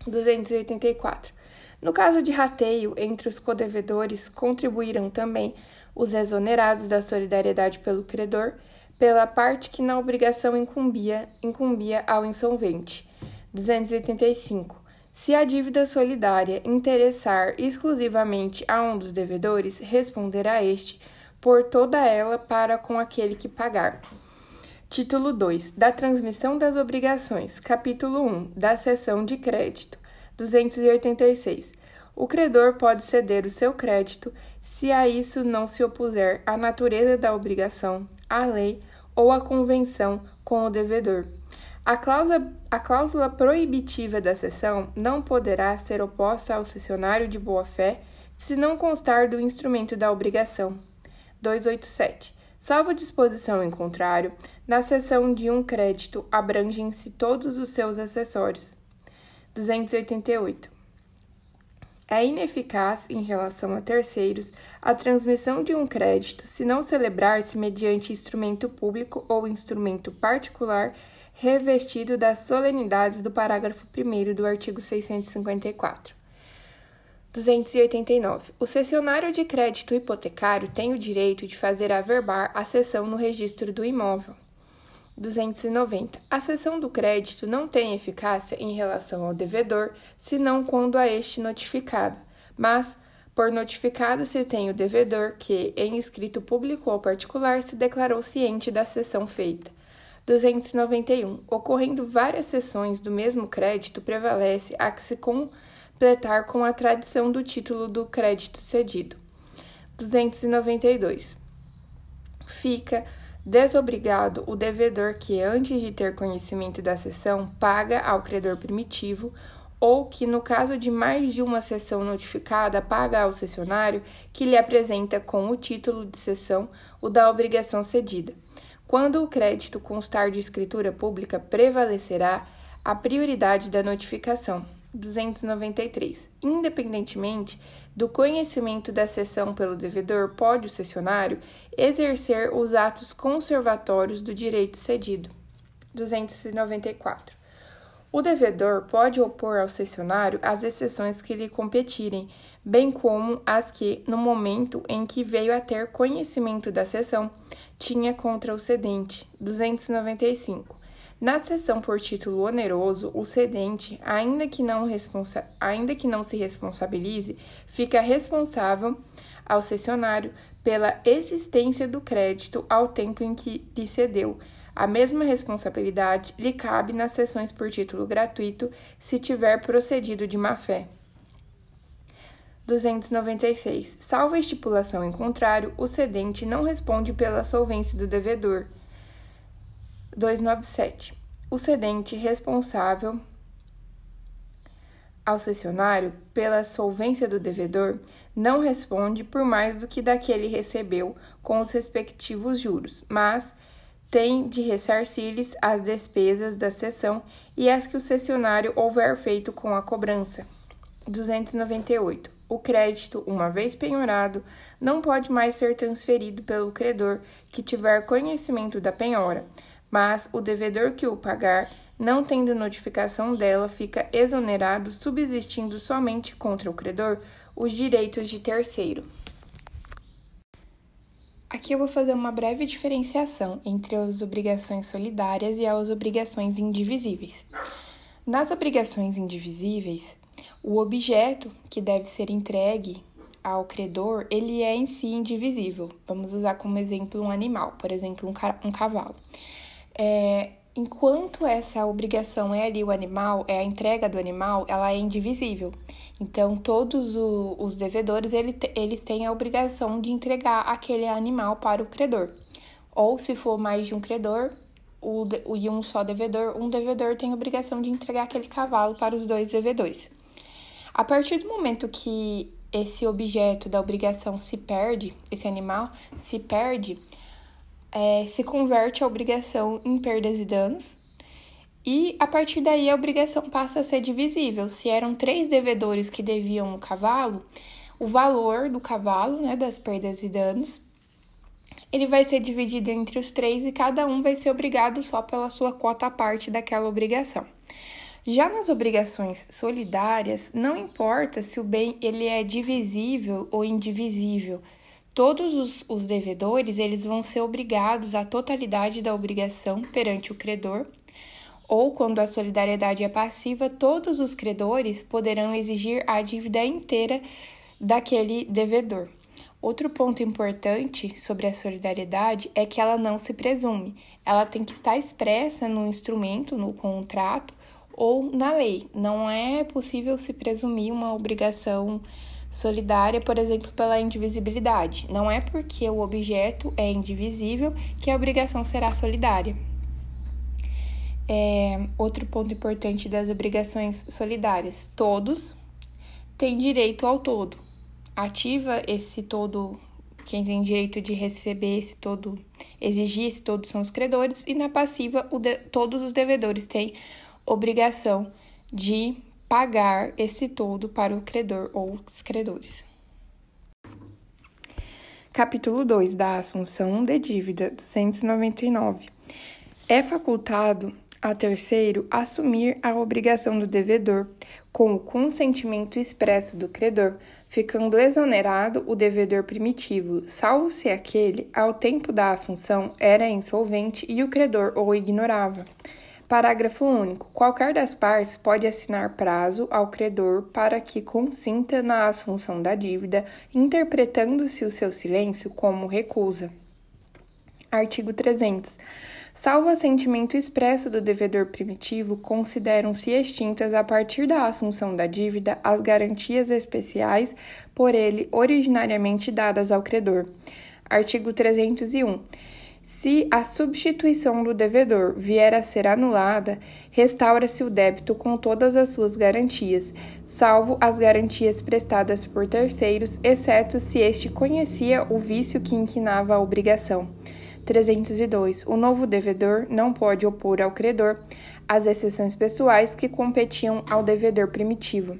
284. No caso de rateio entre os codevedores, contribuirão também os exonerados da solidariedade pelo credor, pela parte que na obrigação incumbia, incumbia ao insolvente. 285. Se a dívida solidária interessar exclusivamente a um dos devedores, responderá este por toda ela para com aquele que pagar. Título 2. Da transmissão das obrigações. Capítulo 1. Da cessão de crédito. 286. O credor pode ceder o seu crédito se a isso não se opuser a natureza da obrigação, a lei ou a convenção com o devedor. A cláusula, a cláusula proibitiva da cessão não poderá ser oposta ao cessionário de boa-fé se não constar do instrumento da obrigação. 287. Salvo disposição em contrário, na cessão de um crédito abrangem-se todos os seus acessórios. 288. É ineficaz em relação a terceiros a transmissão de um crédito se não celebrar-se mediante instrumento público ou instrumento particular revestido das solenidades do parágrafo 1 do artigo 654. 289. O cessionário de crédito hipotecário tem o direito de fazer averbar a cessão no registro do imóvel. 290. A cessão do crédito não tem eficácia em relação ao devedor, senão quando a este notificado, mas por notificado se tem o devedor que, em escrito público ou particular, se declarou ciente da cessão feita. 291. Ocorrendo várias cessões do mesmo crédito, prevalece a que se completar com a tradição do título do crédito cedido. 292. Fica Desobrigado o devedor que, antes de ter conhecimento da cessão, paga ao credor primitivo, ou que, no caso de mais de uma cessão notificada, paga ao cessionário que lhe apresenta com o título de cessão o da obrigação cedida. Quando o crédito constar de escritura pública, prevalecerá a prioridade da notificação. 293. Independentemente do conhecimento da cessão pelo devedor, pode o cessionário exercer os atos conservatórios do direito cedido. 294. O devedor pode opor ao cessionário as exceções que lhe competirem, bem como as que, no momento em que veio a ter conhecimento da cessão, tinha contra o cedente. 295. Na cessão por título oneroso, o cedente, ainda que não, responsa ainda que não se responsabilize, fica responsável ao cessionário pela existência do crédito ao tempo em que lhe cedeu. A mesma responsabilidade lhe cabe nas cessões por título gratuito se tiver procedido de má-fé. 296. Salvo a estipulação em contrário, o cedente não responde pela solvência do devedor. 297. O cedente responsável ao cessionário pela solvência do devedor não responde por mais do que daquele recebeu com os respectivos juros, mas tem de ressarcir-lhes as despesas da cessão e as que o cessionário houver feito com a cobrança. 298. O crédito, uma vez penhorado, não pode mais ser transferido pelo credor que tiver conhecimento da penhora, mas o devedor que o pagar, não tendo notificação dela, fica exonerado, subsistindo somente contra o credor os direitos de terceiro. Aqui eu vou fazer uma breve diferenciação entre as obrigações solidárias e as obrigações indivisíveis. Nas obrigações indivisíveis, o objeto que deve ser entregue ao credor, ele é em si indivisível. Vamos usar como exemplo um animal, por exemplo, um, um cavalo. É, enquanto essa obrigação é ali o animal, é a entrega do animal, ela é indivisível. Então, todos o, os devedores, ele, eles têm a obrigação de entregar aquele animal para o credor. Ou, se for mais de um credor o, o, e um só devedor, um devedor tem a obrigação de entregar aquele cavalo para os dois devedores. A partir do momento que esse objeto da obrigação se perde, esse animal se perde, é, se converte a obrigação em perdas e danos, e a partir daí a obrigação passa a ser divisível. Se eram três devedores que deviam o cavalo, o valor do cavalo, né, das perdas e danos, ele vai ser dividido entre os três e cada um vai ser obrigado só pela sua cota à parte daquela obrigação. Já nas obrigações solidárias, não importa se o bem ele é divisível ou indivisível, todos os, os devedores eles vão ser obrigados à totalidade da obrigação perante o credor, ou quando a solidariedade é passiva, todos os credores poderão exigir a dívida inteira daquele devedor. Outro ponto importante sobre a solidariedade é que ela não se presume, ela tem que estar expressa no instrumento, no contrato ou na lei. Não é possível se presumir uma obrigação solidária, por exemplo, pela indivisibilidade. Não é porque o objeto é indivisível que a obrigação será solidária. É, outro ponto importante das obrigações solidárias: todos têm direito ao todo ativa esse todo, quem tem direito de receber esse todo, exigir esse todo são os credores, e na passiva, de, todos os devedores têm obrigação de pagar esse todo para o credor ou os credores. Capítulo 2 da Assunção de Dívida 299. É facultado a terceiro assumir a obrigação do devedor com o consentimento expresso do credor ficando exonerado o devedor primitivo, salvo se aquele, ao tempo da assunção, era insolvente e o credor o ignorava. Parágrafo único. Qualquer das partes pode assinar prazo ao credor para que consinta na assunção da dívida, interpretando-se o seu silêncio como recusa. Artigo 300. Salvo assentimento expresso do devedor primitivo, consideram-se extintas a partir da assunção da dívida as garantias especiais por ele originariamente dadas ao credor. Artigo 301. Se a substituição do devedor vier a ser anulada, restaura-se o débito com todas as suas garantias, salvo as garantias prestadas por terceiros, exceto se este conhecia o vício que inquinava a obrigação. 302. O novo devedor não pode opor ao credor as exceções pessoais que competiam ao devedor primitivo.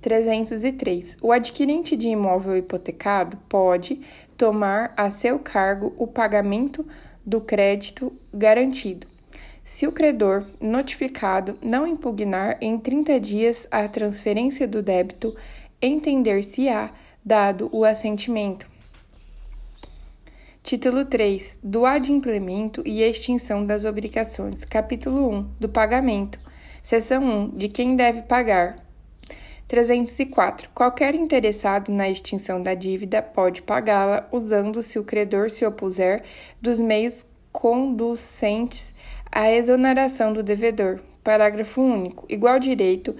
303. O adquirente de imóvel hipotecado pode tomar a seu cargo o pagamento do crédito garantido. Se o credor notificado não impugnar em 30 dias a transferência do débito, entender-se-á dado o assentimento. Título 3 do adimplemento e extinção das obrigações. Capítulo 1 do pagamento. Seção 1 de quem deve pagar. 304. Qualquer interessado na extinção da dívida pode pagá-la usando, se o credor se opuser, dos meios conducentes à exoneração do devedor. Parágrafo único. Igual direito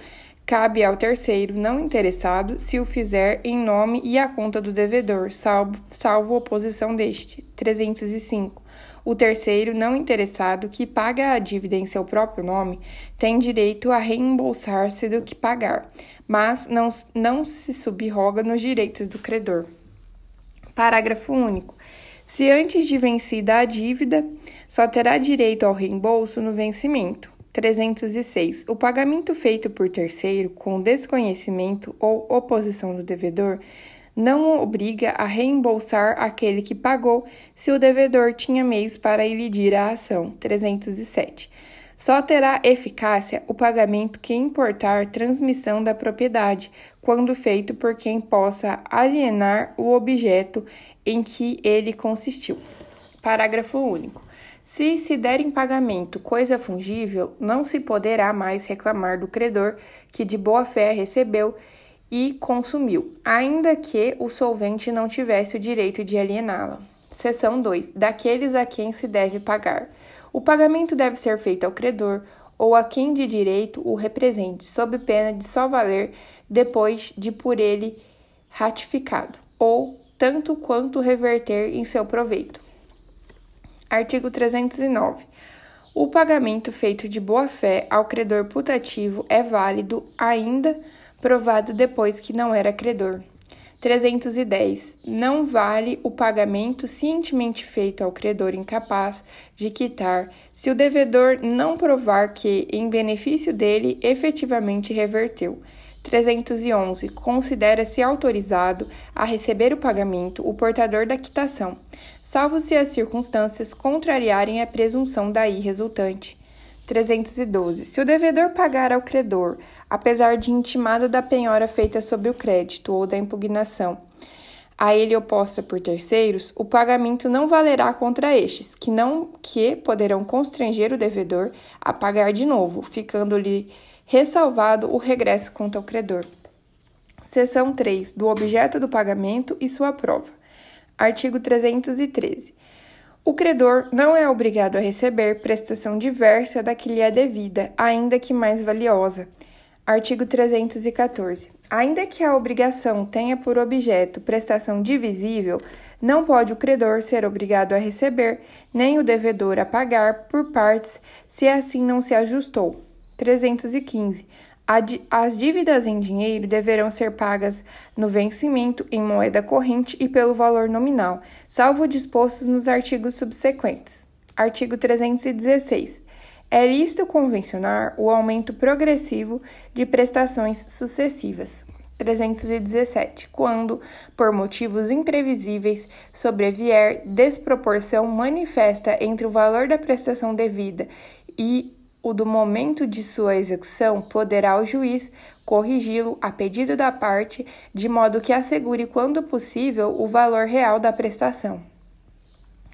Cabe ao terceiro não interessado se o fizer em nome e à conta do devedor, salvo, salvo oposição deste. 305. O terceiro não interessado que paga a dívida em seu próprio nome tem direito a reembolsar-se do que pagar, mas não, não se subroga nos direitos do credor. Parágrafo único. Se antes de vencida a dívida, só terá direito ao reembolso no vencimento. 306. O pagamento feito por terceiro com desconhecimento ou oposição do devedor não obriga a reembolsar aquele que pagou se o devedor tinha meios para elidir a ação. 307. Só terá eficácia o pagamento que importar transmissão da propriedade, quando feito por quem possa alienar o objeto em que ele consistiu. Parágrafo único. Se se der em pagamento coisa fungível, não se poderá mais reclamar do credor que de boa fé recebeu e consumiu, ainda que o solvente não tivesse o direito de aliená-la. Seção 2. Daqueles a quem se deve pagar. O pagamento deve ser feito ao credor ou a quem de direito o represente, sob pena de só valer depois de por ele ratificado, ou tanto quanto reverter em seu proveito. Artigo 309. O pagamento feito de boa-fé ao credor putativo é válido, ainda provado depois que não era credor. 310. Não vale o pagamento cientemente feito ao credor incapaz de quitar, se o devedor não provar que, em benefício dele, efetivamente reverteu. 311. Considera-se autorizado a receber o pagamento o portador da quitação, salvo se as circunstâncias contrariarem a presunção daí resultante. 312. Se o devedor pagar ao credor, apesar de intimado da penhora feita sob o crédito ou da impugnação, a ele oposta por terceiros, o pagamento não valerá contra estes, que não que poderão constranger o devedor a pagar de novo, ficando-lhe ressalvado o regresso contra o credor. Seção 3. Do objeto do pagamento e sua prova. Artigo 313. O credor não é obrigado a receber prestação diversa da que lhe é devida, ainda que mais valiosa. Artigo 314. Ainda que a obrigação tenha por objeto prestação divisível, não pode o credor ser obrigado a receber, nem o devedor a pagar por partes, se assim não se ajustou. 315. As dívidas em dinheiro deverão ser pagas no vencimento em moeda corrente e pelo valor nominal, salvo dispostos nos artigos subsequentes. Artigo 316. É lícito convencionar o aumento progressivo de prestações sucessivas. 317. Quando, por motivos imprevisíveis, sobrevier desproporção manifesta entre o valor da prestação devida e o do momento de sua execução, poderá o juiz corrigi-lo a pedido da parte, de modo que assegure, quando possível, o valor real da prestação.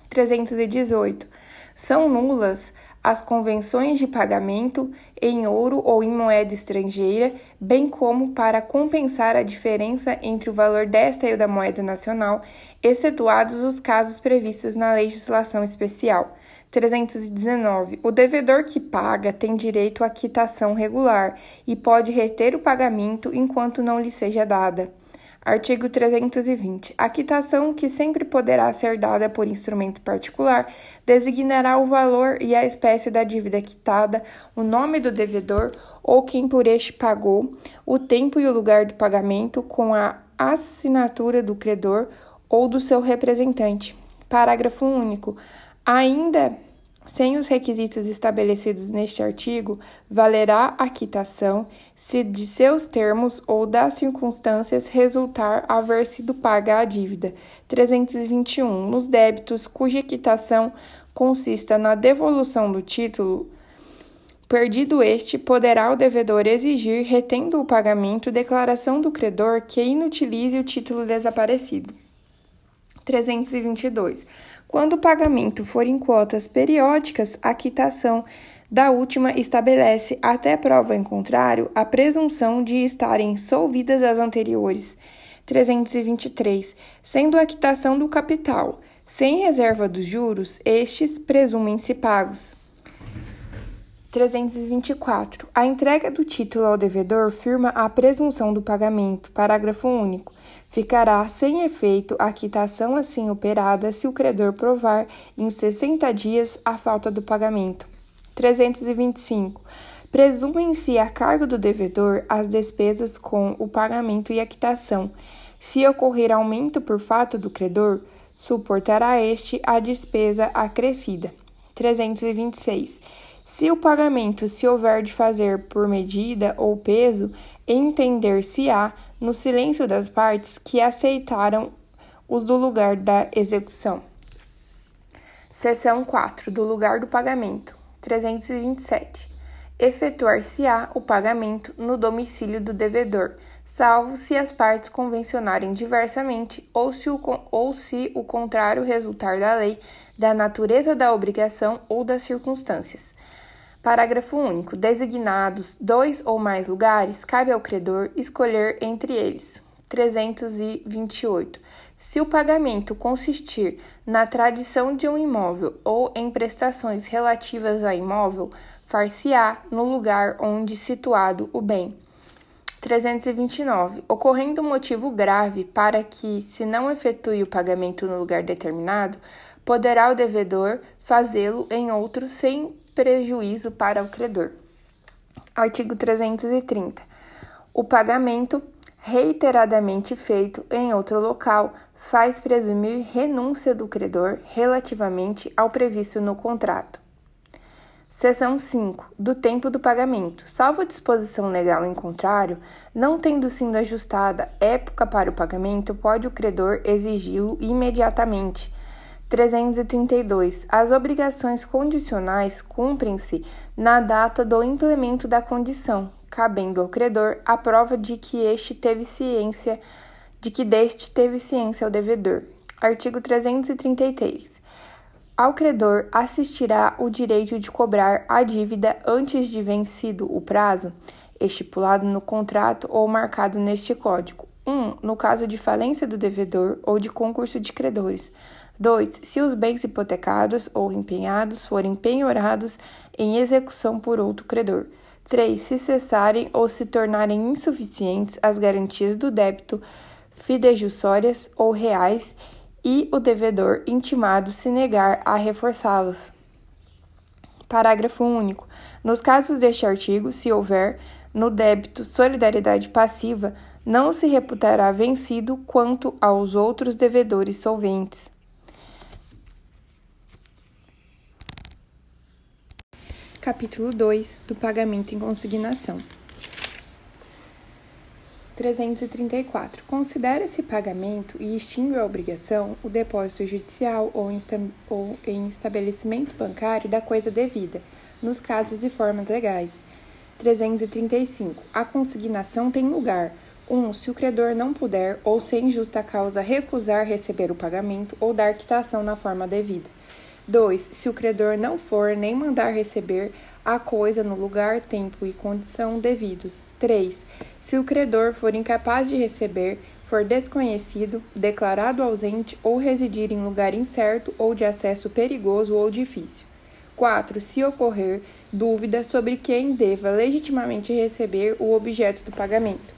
318. São nulas as convenções de pagamento em ouro ou em moeda estrangeira, bem como para compensar a diferença entre o valor desta e o da moeda nacional, excetuados os casos previstos na legislação especial. 319. O devedor que paga tem direito à quitação regular e pode reter o pagamento enquanto não lhe seja dada. Artigo 320. A quitação, que sempre poderá ser dada por instrumento particular, designará o valor e a espécie da dívida quitada, o nome do devedor ou quem por este pagou, o tempo e o lugar do pagamento, com a assinatura do credor ou do seu representante. Parágrafo único. Ainda sem os requisitos estabelecidos neste artigo, valerá a quitação se de seus termos ou das circunstâncias resultar haver sido paga a dívida. 321. Nos débitos cuja quitação consista na devolução do título, perdido este, poderá o devedor exigir, retendo o pagamento, declaração do credor que inutilize o título desaparecido. 322. Quando o pagamento for em quotas periódicas, a quitação da última estabelece, até prova em contrário, a presunção de estarem solvidas as anteriores. 323. Sendo a quitação do capital sem reserva dos juros, estes presumem-se pagos. 324. A entrega do título ao devedor firma a presunção do pagamento. Parágrafo único. Ficará sem efeito a quitação assim operada se o credor provar em 60 dias a falta do pagamento. 325. Presumem-se a cargo do devedor as despesas com o pagamento e a quitação. Se ocorrer aumento por fato do credor, suportará este a despesa acrescida. 326. Se o pagamento se houver de fazer por medida ou peso, entender-se-á no silêncio das partes que aceitaram os do lugar da execução. Seção 4. Do lugar do pagamento. 327. Efetuar-se-á o pagamento no domicílio do devedor, salvo se as partes convencionarem diversamente ou se o, ou se o contrário resultar da lei, da natureza da obrigação ou das circunstâncias. Parágrafo único. Designados dois ou mais lugares, cabe ao credor escolher entre eles. 328. Se o pagamento consistir na tradição de um imóvel ou em prestações relativas a imóvel, far-se-á no lugar onde situado o bem. 329. Ocorrendo motivo grave para que se não efetue o pagamento no lugar determinado, poderá o devedor fazê-lo em outro sem prejuízo para o credor. Artigo 330. O pagamento reiteradamente feito em outro local, faz presumir renúncia do credor relativamente ao previsto no contrato. Seção 5. Do tempo do pagamento. Salvo disposição legal em contrário, não tendo sido ajustada época para o pagamento, pode o credor exigi-lo imediatamente. 332. As obrigações condicionais cumprem-se na data do implemento da condição, cabendo ao credor a prova de que este teve ciência de que deste teve ciência ao devedor. Artigo 333. Ao credor assistirá o direito de cobrar a dívida antes de vencido o prazo estipulado no contrato ou marcado neste Código. 1. Um, no caso de falência do devedor ou de concurso de credores. 2. Se os bens hipotecados ou empenhados forem penhorados em execução por outro credor. 3. Se cessarem ou se tornarem insuficientes as garantias do débito fidejussórias ou reais e o devedor intimado se negar a reforçá-las. Parágrafo único. Nos casos deste artigo, se houver no débito solidariedade passiva, não se reputará vencido quanto aos outros devedores solventes. Capítulo 2 do pagamento em consignação. 334. Considera esse pagamento e extingue a obrigação o depósito judicial ou, ou em estabelecimento bancário da coisa devida, nos casos e formas legais. 335. A consignação tem lugar. 1. Um, se o credor não puder ou sem justa causa recusar receber o pagamento ou dar quitação na forma devida. 2. Se o credor não for nem mandar receber a coisa no lugar, tempo e condição devidos. 3. Se o credor for incapaz de receber, for desconhecido, declarado ausente ou residir em lugar incerto ou de acesso perigoso ou difícil. 4. Se ocorrer dúvida sobre quem deva legitimamente receber o objeto do pagamento.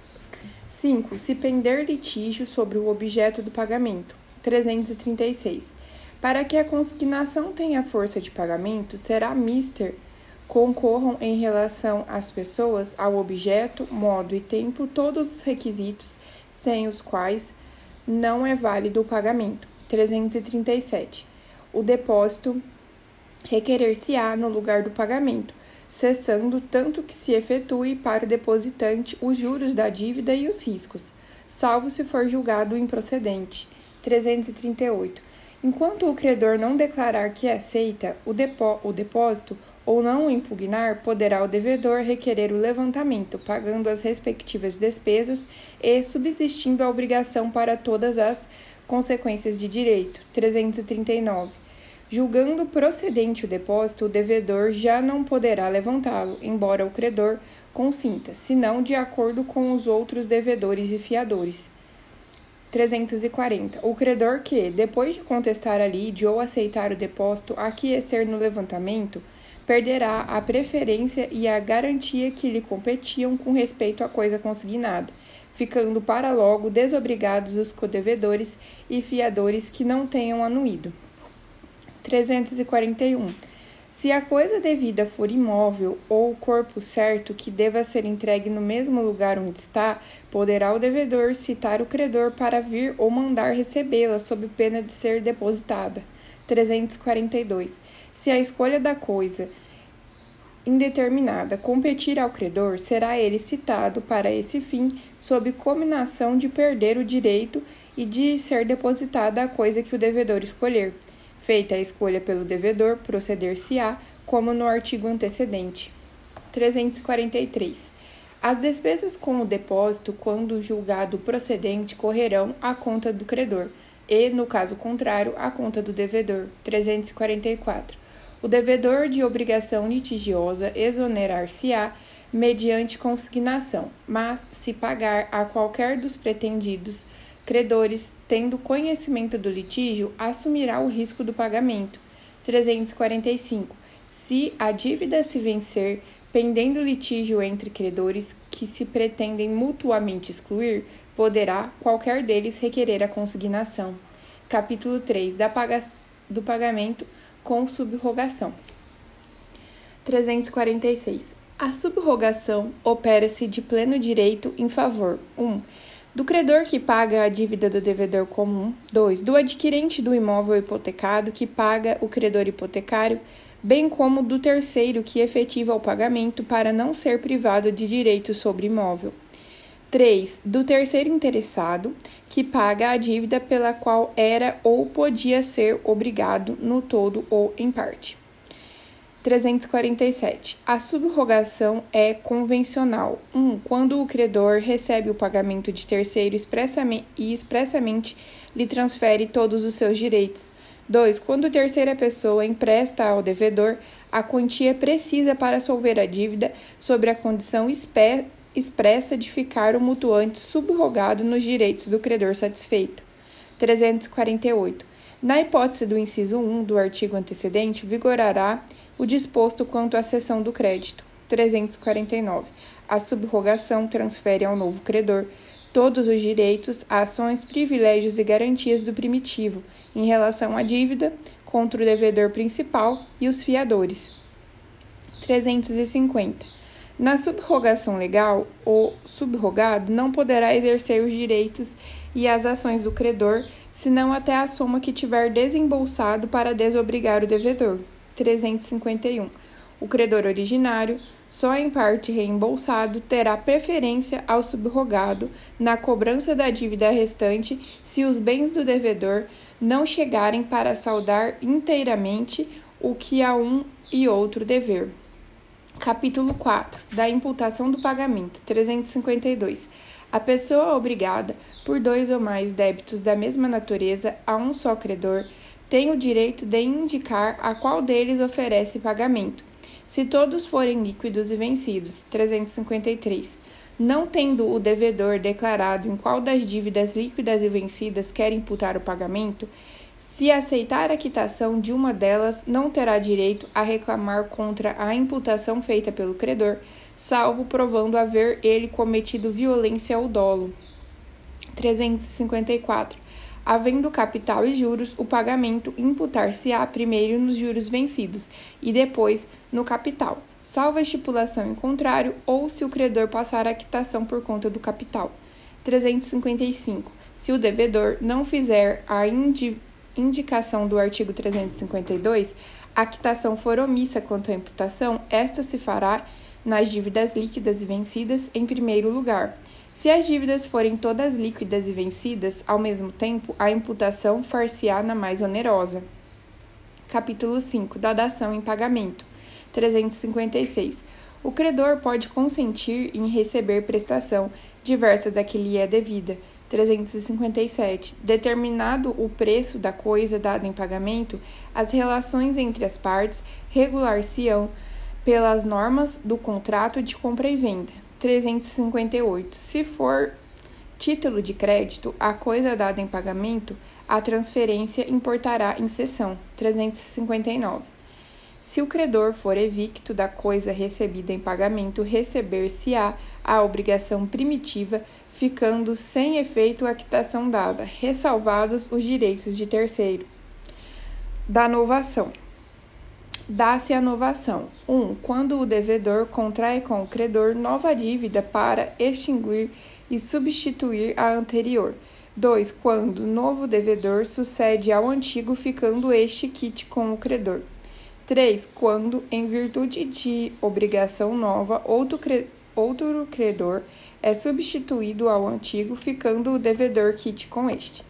5. Se pender litígio sobre o objeto do pagamento. 336. Para que a consignação tenha força de pagamento, será mister concorram em relação às pessoas, ao objeto, modo e tempo todos os requisitos sem os quais não é válido o pagamento. 337. O depósito requerer-se-á no lugar do pagamento, cessando tanto que se efetue para o depositante os juros da dívida e os riscos, salvo se for julgado improcedente. 338. Enquanto o credor não declarar que aceita o, depó o depósito, ou não o impugnar, poderá o devedor requerer o levantamento, pagando as respectivas despesas e subsistindo a obrigação para todas as consequências de direito. 339. Julgando procedente o depósito, o devedor já não poderá levantá-lo, embora o credor consinta, senão de acordo com os outros devedores e fiadores. 340. O credor que, depois de contestar a lide ou aceitar o depósito, aquecer no levantamento, perderá a preferência e a garantia que lhe competiam com respeito à coisa consignada, ficando para logo desobrigados os codevedores e fiadores que não tenham anuído. 341. Se a coisa devida for imóvel ou o corpo certo que deva ser entregue no mesmo lugar onde está, poderá o devedor citar o credor para vir ou mandar recebê-la sob pena de ser depositada. 342. Se a escolha da coisa indeterminada competir ao credor, será ele citado para esse fim, sob combinação de perder o direito e de ser depositada a coisa que o devedor escolher. Feita a escolha pelo devedor, proceder-se-á, como no artigo antecedente. 343. As despesas com o depósito, quando julgado procedente, correrão à conta do credor e, no caso contrário, à conta do devedor. 344. O devedor de obrigação litigiosa exonerar-se-á mediante consignação, mas se pagar a qualquer dos pretendidos credores, tendo conhecimento do litígio, assumirá o risco do pagamento. 345. Se a dívida se vencer, pendendo litígio entre credores que se pretendem mutuamente excluir, poderá qualquer deles requerer a consignação. Capítulo 3 da paga do pagamento com subrogação. 346. A subrogação opera-se de pleno direito em favor 1. Um, do credor que paga a dívida do devedor comum. 2. Do adquirente do imóvel hipotecado que paga o credor hipotecário, bem como do terceiro que efetiva o pagamento para não ser privado de direito sobre imóvel. 3. Do terceiro interessado, que paga a dívida pela qual era ou podia ser obrigado no todo ou em parte. 347. A subrogação é convencional. 1. Um, quando o credor recebe o pagamento de terceiro expressamente, e expressamente lhe transfere todos os seus direitos. 2. Quando terceira pessoa empresta ao devedor a quantia precisa para solver a dívida sobre a condição expressa de ficar o mutuante subrogado nos direitos do credor satisfeito. 348. Na hipótese do inciso 1 do artigo antecedente, vigorará o disposto quanto à cessão do crédito. 349. A subrogação transfere ao novo credor todos os direitos, ações, privilégios e garantias do primitivo em relação à dívida contra o devedor principal e os fiadores. 350. Na subrogação legal, o subrogado não poderá exercer os direitos e as ações do credor, senão até a soma que tiver desembolsado para desobrigar o devedor. 351. O credor originário, só em parte reembolsado, terá preferência ao subrogado na cobrança da dívida restante se os bens do devedor não chegarem para saldar inteiramente o que a um e outro dever. Capítulo 4 da imputação do pagamento 352. A pessoa obrigada por dois ou mais débitos da mesma natureza a um só credor tem o direito de indicar a qual deles oferece pagamento, se todos forem líquidos e vencidos. 353. Não tendo o devedor declarado em qual das dívidas líquidas e vencidas quer imputar o pagamento, se aceitar a quitação de uma delas, não terá direito a reclamar contra a imputação feita pelo credor, salvo provando haver ele cometido violência ou dolo. 354 havendo capital e juros, o pagamento imputar-se-á primeiro nos juros vencidos e depois no capital, salvo a estipulação em contrário ou se o credor passar a quitação por conta do capital. 355. Se o devedor não fizer a indi indicação do artigo 352, a quitação for omissa quanto à imputação, esta se fará nas dívidas líquidas e vencidas em primeiro lugar se as dívidas forem todas líquidas e vencidas ao mesmo tempo, a imputação far-se-á na mais onerosa. Capítulo 5 da dação em pagamento. 356. O credor pode consentir em receber prestação diversa da que lhe é devida. 357. Determinado o preço da coisa dada em pagamento, as relações entre as partes regular-se-ão pelas normas do contrato de compra e venda. 358. Se for título de crédito, a coisa dada em pagamento, a transferência importará em cessão. 359. Se o credor for evicto da coisa recebida em pagamento, receber-se-á a obrigação primitiva, ficando sem efeito a quitação dada, ressalvados os direitos de terceiro. Da novação dá-se a novação. 1. Um, quando o devedor contrai com o credor nova dívida para extinguir e substituir a anterior. 2. Quando novo devedor sucede ao antigo, ficando este quite com o credor. 3. Quando, em virtude de obrigação nova, outro, cre outro credor é substituído ao antigo, ficando o devedor quite com este.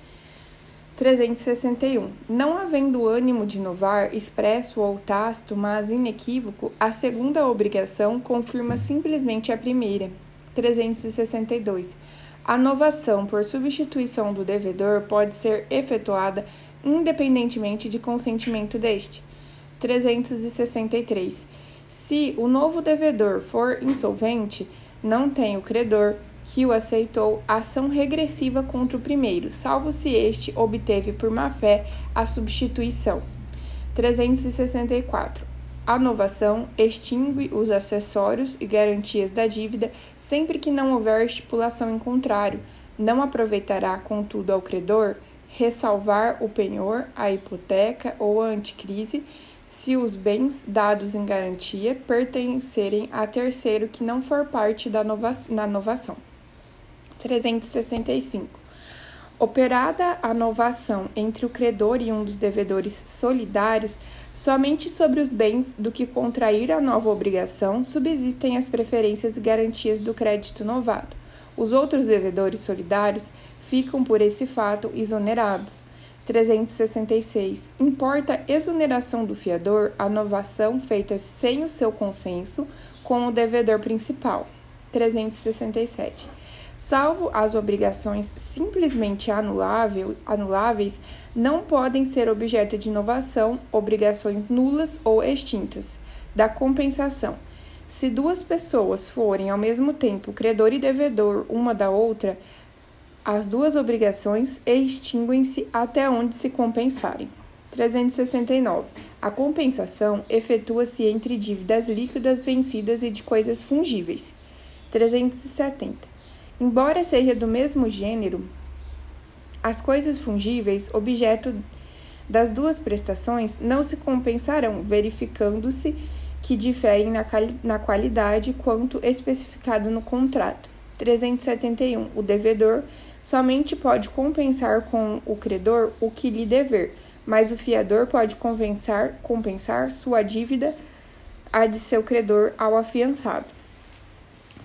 361. Não havendo ânimo de inovar, expresso ou tácito, mas inequívoco, a segunda obrigação confirma simplesmente a primeira. 362. A novação por substituição do devedor pode ser efetuada independentemente de consentimento deste. 363. Se o novo devedor for insolvente, não tem o credor, o aceitou ação regressiva contra o primeiro, salvo se este obteve por má-fé a substituição. 364. A novação extingue os acessórios e garantias da dívida sempre que não houver estipulação em contrário. Não aproveitará, contudo, ao credor ressalvar o penhor, a hipoteca ou a anticrise se os bens dados em garantia pertencerem a terceiro que não for parte da nova, na novação. 365. Operada a novação entre o credor e um dos devedores solidários, somente sobre os bens do que contrair a nova obrigação subsistem as preferências e garantias do crédito novado. Os outros devedores solidários ficam, por esse fato, exonerados. 366. Importa exoneração do fiador a novação feita sem o seu consenso com o devedor principal. 367. Salvo as obrigações simplesmente anulável, anuláveis, não podem ser objeto de inovação obrigações nulas ou extintas da compensação. Se duas pessoas forem ao mesmo tempo credor e devedor uma da outra, as duas obrigações extinguem-se até onde se compensarem. 369. A compensação efetua-se entre dívidas líquidas vencidas e de coisas fungíveis. 370. Embora seja do mesmo gênero, as coisas fungíveis, objeto das duas prestações, não se compensarão, verificando-se que diferem na, na qualidade quanto especificado no contrato. 371. O devedor somente pode compensar com o credor o que lhe dever, mas o fiador pode compensar, compensar sua dívida a de seu credor ao afiançado.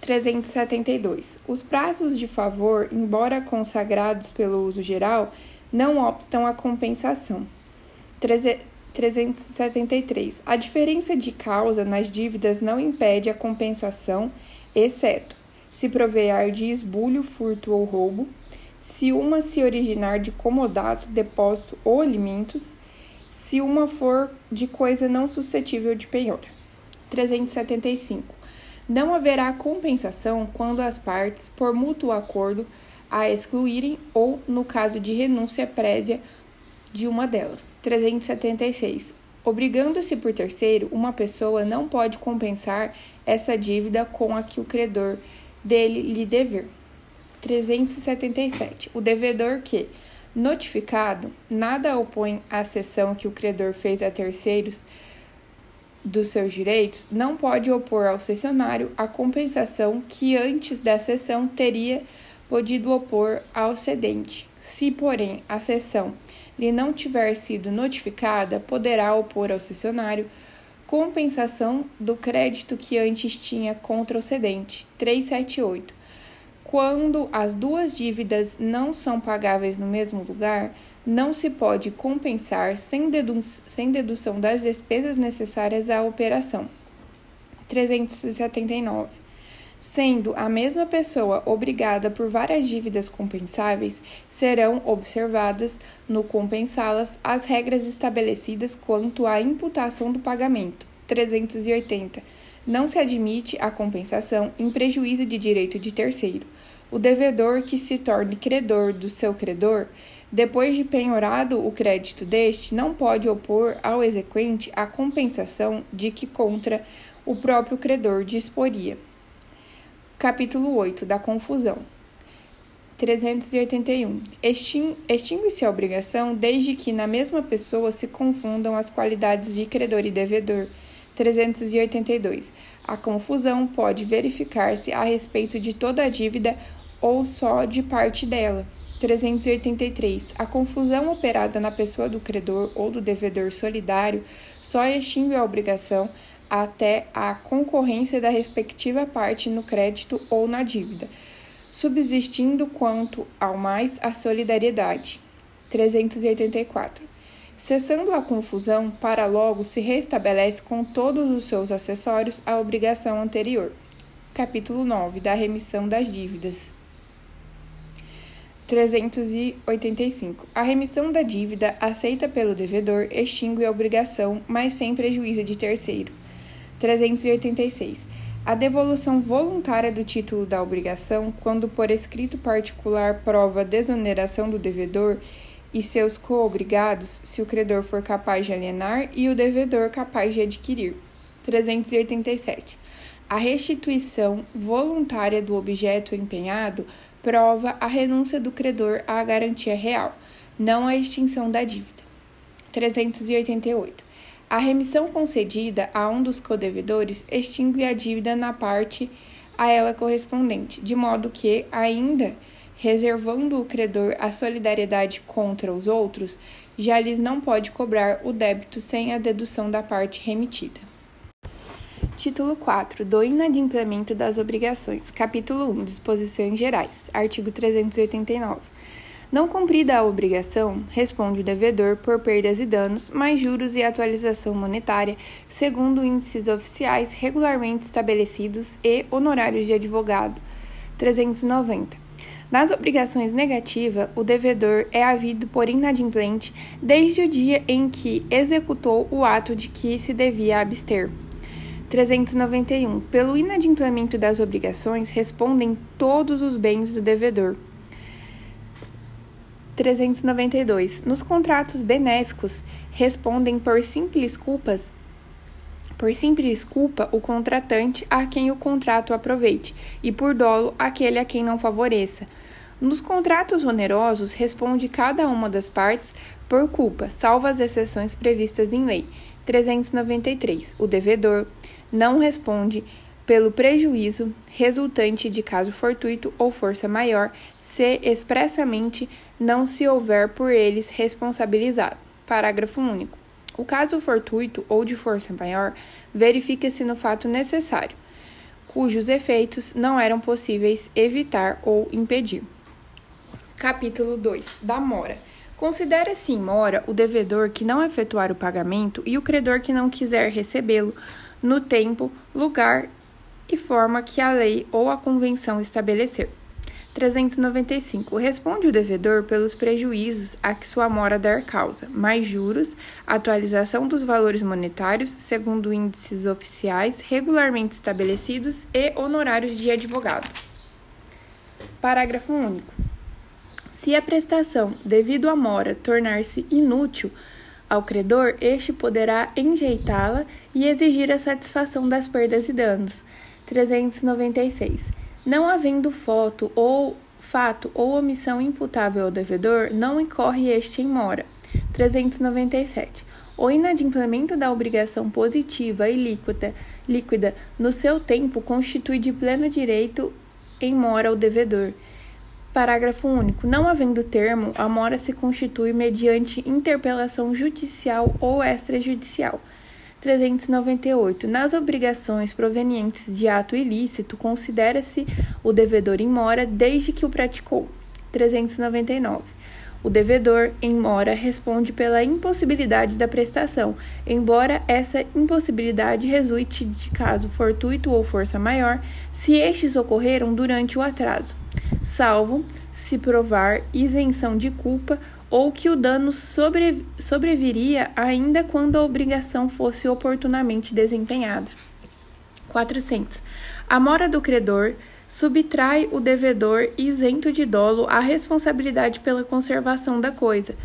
372. Os prazos de favor, embora consagrados pelo uso geral, não obstam a compensação. 373. A diferença de causa nas dívidas não impede a compensação, exceto se provear de esbulho, furto ou roubo, se uma se originar de comodato, depósito ou alimentos, se uma for de coisa não suscetível de penhora. 375. Não haverá compensação quando as partes, por mútuo acordo, a excluírem ou, no caso de renúncia prévia de uma delas. 376. Obrigando-se por terceiro, uma pessoa não pode compensar essa dívida com a que o credor dele lhe dever. 377. O devedor que, notificado, nada opõe à cessão que o credor fez a terceiros dos seus direitos, não pode opor ao cessionário a compensação que antes da cessão teria podido opor ao cedente. Se, porém, a cessão lhe não tiver sido notificada, poderá opor ao cessionário compensação do crédito que antes tinha contra o cedente. 378. Quando as duas dívidas não são pagáveis no mesmo lugar, não se pode compensar sem, dedu sem dedução das despesas necessárias à operação. 379. Sendo a mesma pessoa obrigada por várias dívidas compensáveis, serão observadas, no compensá-las, as regras estabelecidas quanto à imputação do pagamento. 380. Não se admite a compensação em prejuízo de direito de terceiro. O devedor que se torne credor do seu credor, depois de penhorado o crédito deste, não pode opor ao exequente a compensação de que contra o próprio credor disporia. Capítulo 8 da confusão. 381. Extingue-se a obrigação desde que na mesma pessoa se confundam as qualidades de credor e devedor. 382. A confusão pode verificar-se a respeito de toda a dívida ou só de parte dela. 383. A confusão operada na pessoa do credor ou do devedor solidário só extingue a obrigação até a concorrência da respectiva parte no crédito ou na dívida, subsistindo quanto ao mais a solidariedade. 384. Cessando a confusão, para logo se restabelece com todos os seus acessórios a obrigação anterior. Capítulo 9 da remissão das dívidas. 385. A remissão da dívida aceita pelo devedor extingue a obrigação, mas sem prejuízo de terceiro. 386. A devolução voluntária do título da obrigação, quando por escrito particular prova desoneração do devedor e seus coobrigados, se o credor for capaz de alienar e o devedor capaz de adquirir. 387. A restituição voluntária do objeto empenhado prova a renúncia do credor à garantia real, não a extinção da dívida. 388. A remissão concedida a um dos codevedores extingue a dívida na parte a ela correspondente, de modo que, ainda reservando o credor a solidariedade contra os outros, já lhes não pode cobrar o débito sem a dedução da parte remitida. Título 4 do Inadimplemento das Obrigações. Capítulo 1 Disposições Gerais. Artigo 389. Não cumprida a obrigação, responde o devedor por perdas e danos, mais juros e atualização monetária, segundo índices oficiais regularmente estabelecidos e honorários de advogado. 390. Nas obrigações negativas, o devedor é havido por inadimplente desde o dia em que executou o ato de que se devia abster. 391. Pelo inadimplemento das obrigações, respondem todos os bens do devedor. 392. Nos contratos benéficos, respondem por simples culpas por simples culpa o contratante a quem o contrato aproveite, e por dolo aquele a quem não favoreça. Nos contratos onerosos, responde cada uma das partes por culpa, salvo as exceções previstas em lei. 393. O devedor não responde pelo prejuízo resultante de caso fortuito ou força maior, se expressamente não se houver por eles responsabilizado. Parágrafo único. O caso fortuito ou de força maior verifica-se no fato necessário, cujos efeitos não eram possíveis evitar ou impedir. Capítulo 2 da mora. Considera-se em mora o devedor que não efetuar o pagamento e o credor que não quiser recebê-lo no tempo, lugar e forma que a lei ou a convenção estabelecer. 395. Responde o devedor pelos prejuízos a que sua mora der causa, mais juros, atualização dos valores monetários segundo índices oficiais regularmente estabelecidos e honorários de advogado. Parágrafo único. Se a prestação, devido à mora, tornar-se inútil ao credor, este poderá enjeitá-la e exigir a satisfação das perdas e danos. 396. Não havendo foto ou fato ou omissão imputável ao devedor, não incorre este em mora. 397. O inadimplemento da obrigação positiva e líquida, líquida no seu tempo constitui de pleno direito em mora ao devedor. Parágrafo único. Não havendo termo, a mora se constitui mediante interpelação judicial ou extrajudicial. 398. Nas obrigações provenientes de ato ilícito, considera-se o devedor em mora desde que o praticou. 399. O devedor em mora responde pela impossibilidade da prestação, embora essa impossibilidade resulte de caso fortuito ou força maior, se estes ocorreram durante o atraso salvo se provar isenção de culpa ou que o dano sobre, sobreviria ainda quando a obrigação fosse oportunamente desempenhada. 400. A mora do credor subtrai o devedor isento de dolo à responsabilidade pela conservação da coisa,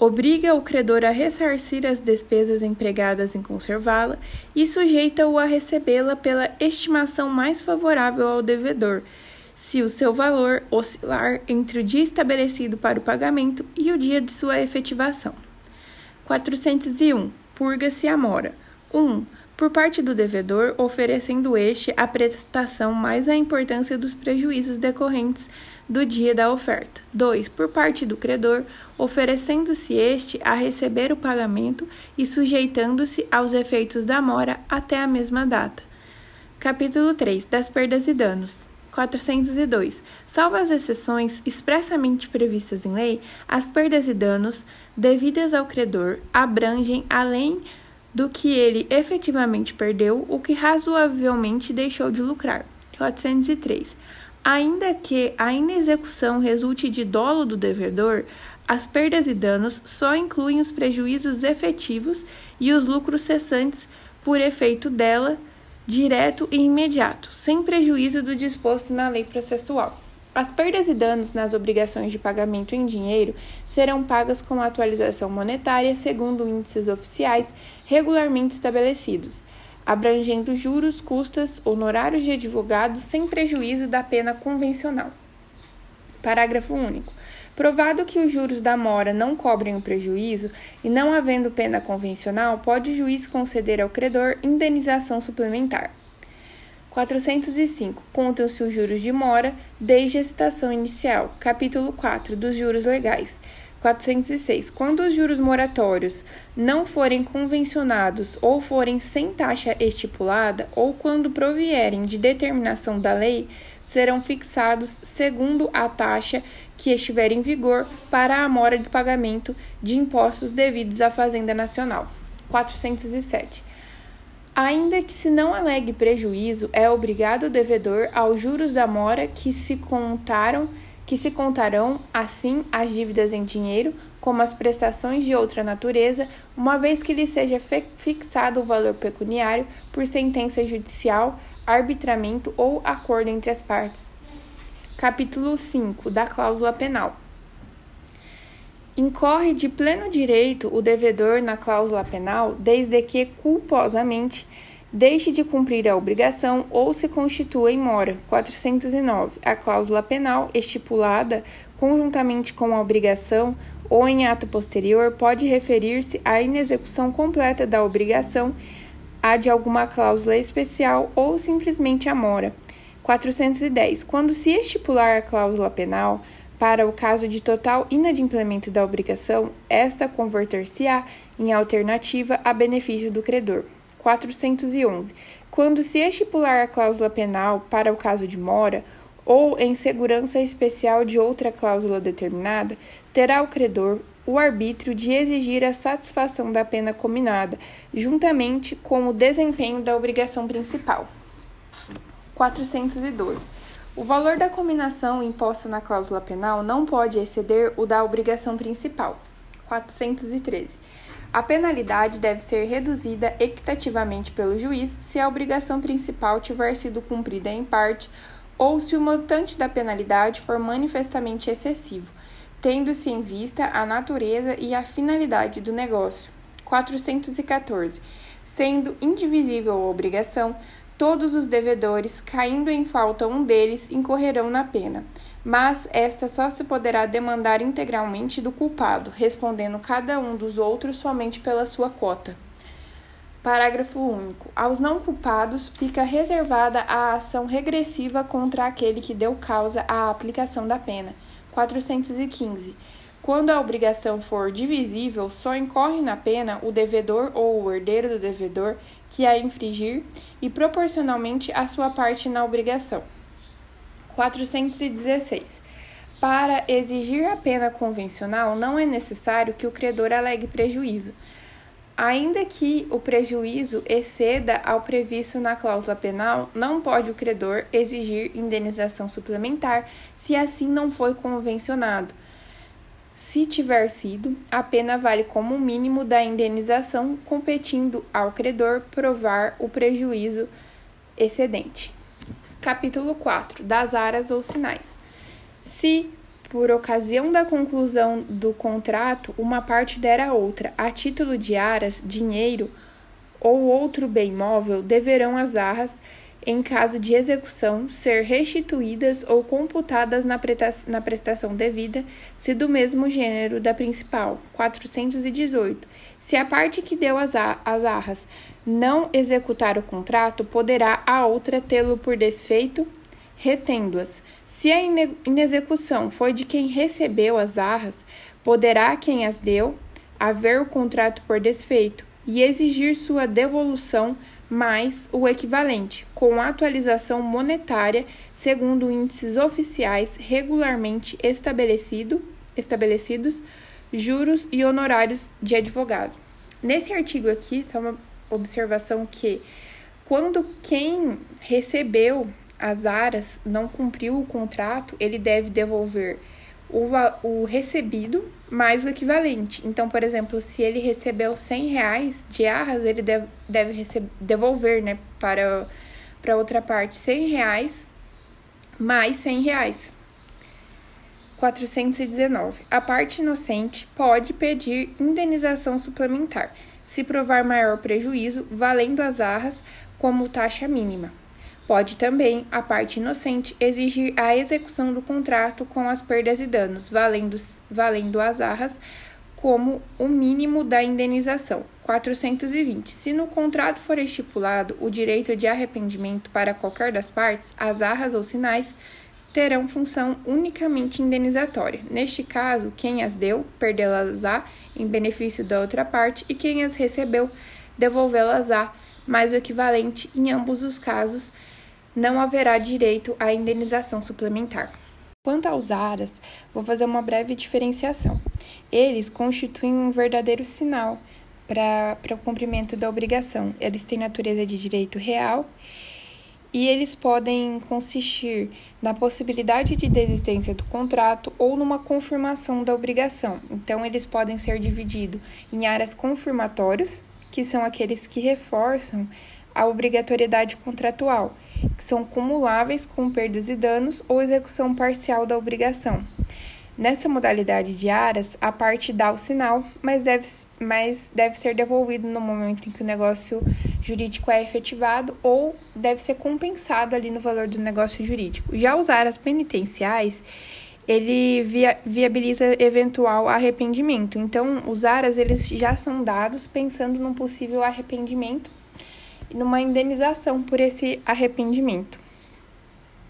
obriga o credor a ressarcir as despesas empregadas em conservá-la e sujeita-o a recebê-la pela estimação mais favorável ao devedor, se o seu valor oscilar entre o dia estabelecido para o pagamento e o dia de sua efetivação. 401. Purga-se a mora. 1. Por parte do devedor, oferecendo este a prestação mais a importância dos prejuízos decorrentes do dia da oferta. 2. Por parte do credor, oferecendo-se este a receber o pagamento e sujeitando-se aos efeitos da mora até a mesma data. Capítulo 3 das perdas e danos. 402. Salvo as exceções expressamente previstas em lei, as perdas e danos devidas ao credor abrangem, além do que ele efetivamente perdeu, o que razoavelmente deixou de lucrar. 403. Ainda que a inexecução resulte de dolo do devedor, as perdas e danos só incluem os prejuízos efetivos e os lucros cessantes por efeito dela direto e imediato, sem prejuízo do disposto na lei processual. As perdas e danos nas obrigações de pagamento em dinheiro serão pagas com atualização monetária segundo índices oficiais regularmente estabelecidos, abrangendo juros, custas, honorários de advogados sem prejuízo da pena convencional. Parágrafo único. Provado que os juros da mora não cobrem o prejuízo e não havendo pena convencional, pode o juiz conceder ao credor indenização suplementar. 405. Contam-se os juros de mora desde a citação inicial. Capítulo 4 dos juros legais. 406. Quando os juros moratórios não forem convencionados ou forem sem taxa estipulada, ou quando provierem de determinação da lei, serão fixados segundo a taxa que estiver em vigor para a mora de pagamento de impostos devidos à Fazenda Nacional. 407. Ainda que se não alegue prejuízo, é obrigado o devedor aos juros da mora que se contaram, que se contarão assim as dívidas em dinheiro, como as prestações de outra natureza, uma vez que lhe seja fixado o valor pecuniário por sentença judicial, arbitramento ou acordo entre as partes. Capítulo 5 da cláusula penal. Incorre de pleno direito o devedor na cláusula penal desde que culposamente deixe de cumprir a obrigação ou se constitua em mora. 409. A cláusula penal estipulada conjuntamente com a obrigação ou em ato posterior pode referir-se à inexecução completa da obrigação, a de alguma cláusula especial ou simplesmente a mora. 410. Quando se estipular a cláusula penal, para o caso de total inadimplemento da obrigação, esta converter-se-á em alternativa a benefício do credor. 411. Quando se estipular a cláusula penal para o caso de mora, ou em segurança especial de outra cláusula determinada, terá o credor o arbítrio de exigir a satisfação da pena combinada, juntamente com o desempenho da obrigação principal. 412. O valor da combinação imposta na cláusula penal não pode exceder o da obrigação principal. 413. A penalidade deve ser reduzida equitativamente pelo juiz se a obrigação principal tiver sido cumprida em parte ou se o montante da penalidade for manifestamente excessivo, tendo-se em vista a natureza e a finalidade do negócio. 414. Sendo indivisível a obrigação, Todos os devedores, caindo em falta um deles, incorrerão na pena, mas esta só se poderá demandar integralmente do culpado, respondendo cada um dos outros somente pela sua cota. Parágrafo único. Aos não culpados fica reservada a ação regressiva contra aquele que deu causa à aplicação da pena. 415 quando a obrigação for divisível, só incorre na pena o devedor ou o herdeiro do devedor que a infringir e proporcionalmente a sua parte na obrigação. 416. Para exigir a pena convencional, não é necessário que o credor alegue prejuízo, ainda que o prejuízo exceda ao previsto na cláusula penal, não pode o credor exigir indenização suplementar se assim não foi convencionado se tiver sido, a pena vale como mínimo da indenização, competindo ao credor provar o prejuízo excedente. Capítulo 4 das aras ou sinais. Se, por ocasião da conclusão do contrato, uma parte der a outra, a título de aras, dinheiro ou outro bem móvel, deverão as arras em caso de execução, ser restituídas ou computadas na, prestação devida, se do mesmo gênero da principal. 418. Se a parte que deu as, as arras não executar o contrato, poderá a outra tê-lo por desfeito, retendo-as. Se a inexecução foi de quem recebeu as arras, poderá quem as deu haver o contrato por desfeito e exigir sua devolução mais o equivalente, com atualização monetária segundo índices oficiais regularmente estabelecido, estabelecidos, juros e honorários de advogado. Nesse artigo aqui está uma observação que quando quem recebeu as aras não cumpriu o contrato, ele deve devolver o, o recebido mais o equivalente. Então, por exemplo, se ele recebeu 100 reais de arras, ele deve, deve devolver né, para, para outra parte 100 reais mais 100 reais. 419. A parte inocente pode pedir indenização suplementar, se provar maior prejuízo, valendo as arras como taxa mínima. Pode também a parte inocente exigir a execução do contrato com as perdas e danos, valendo, valendo as arras como o mínimo da indenização, 420. Se no contrato for estipulado o direito de arrependimento para qualquer das partes, as arras ou sinais terão função unicamente indenizatória. Neste caso, quem as deu, perdê-las-á em benefício da outra parte e quem as recebeu, devolvê-las-á, mais o equivalente em ambos os casos, não haverá direito à indenização suplementar. Quanto aos aras, vou fazer uma breve diferenciação. Eles constituem um verdadeiro sinal para o cumprimento da obrigação. Eles têm natureza de direito real e eles podem consistir na possibilidade de desistência do contrato ou numa confirmação da obrigação. Então, eles podem ser divididos em áreas confirmatórios, que são aqueles que reforçam a obrigatoriedade contratual, que são cumuláveis com perdas e danos ou execução parcial da obrigação. Nessa modalidade de aras, a parte dá o sinal, mas deve, mas deve ser devolvido no momento em que o negócio jurídico é efetivado ou deve ser compensado ali no valor do negócio jurídico. Já os aras penitenciais, ele via, viabiliza eventual arrependimento. Então, os aras eles já são dados pensando num possível arrependimento numa indenização por esse arrependimento.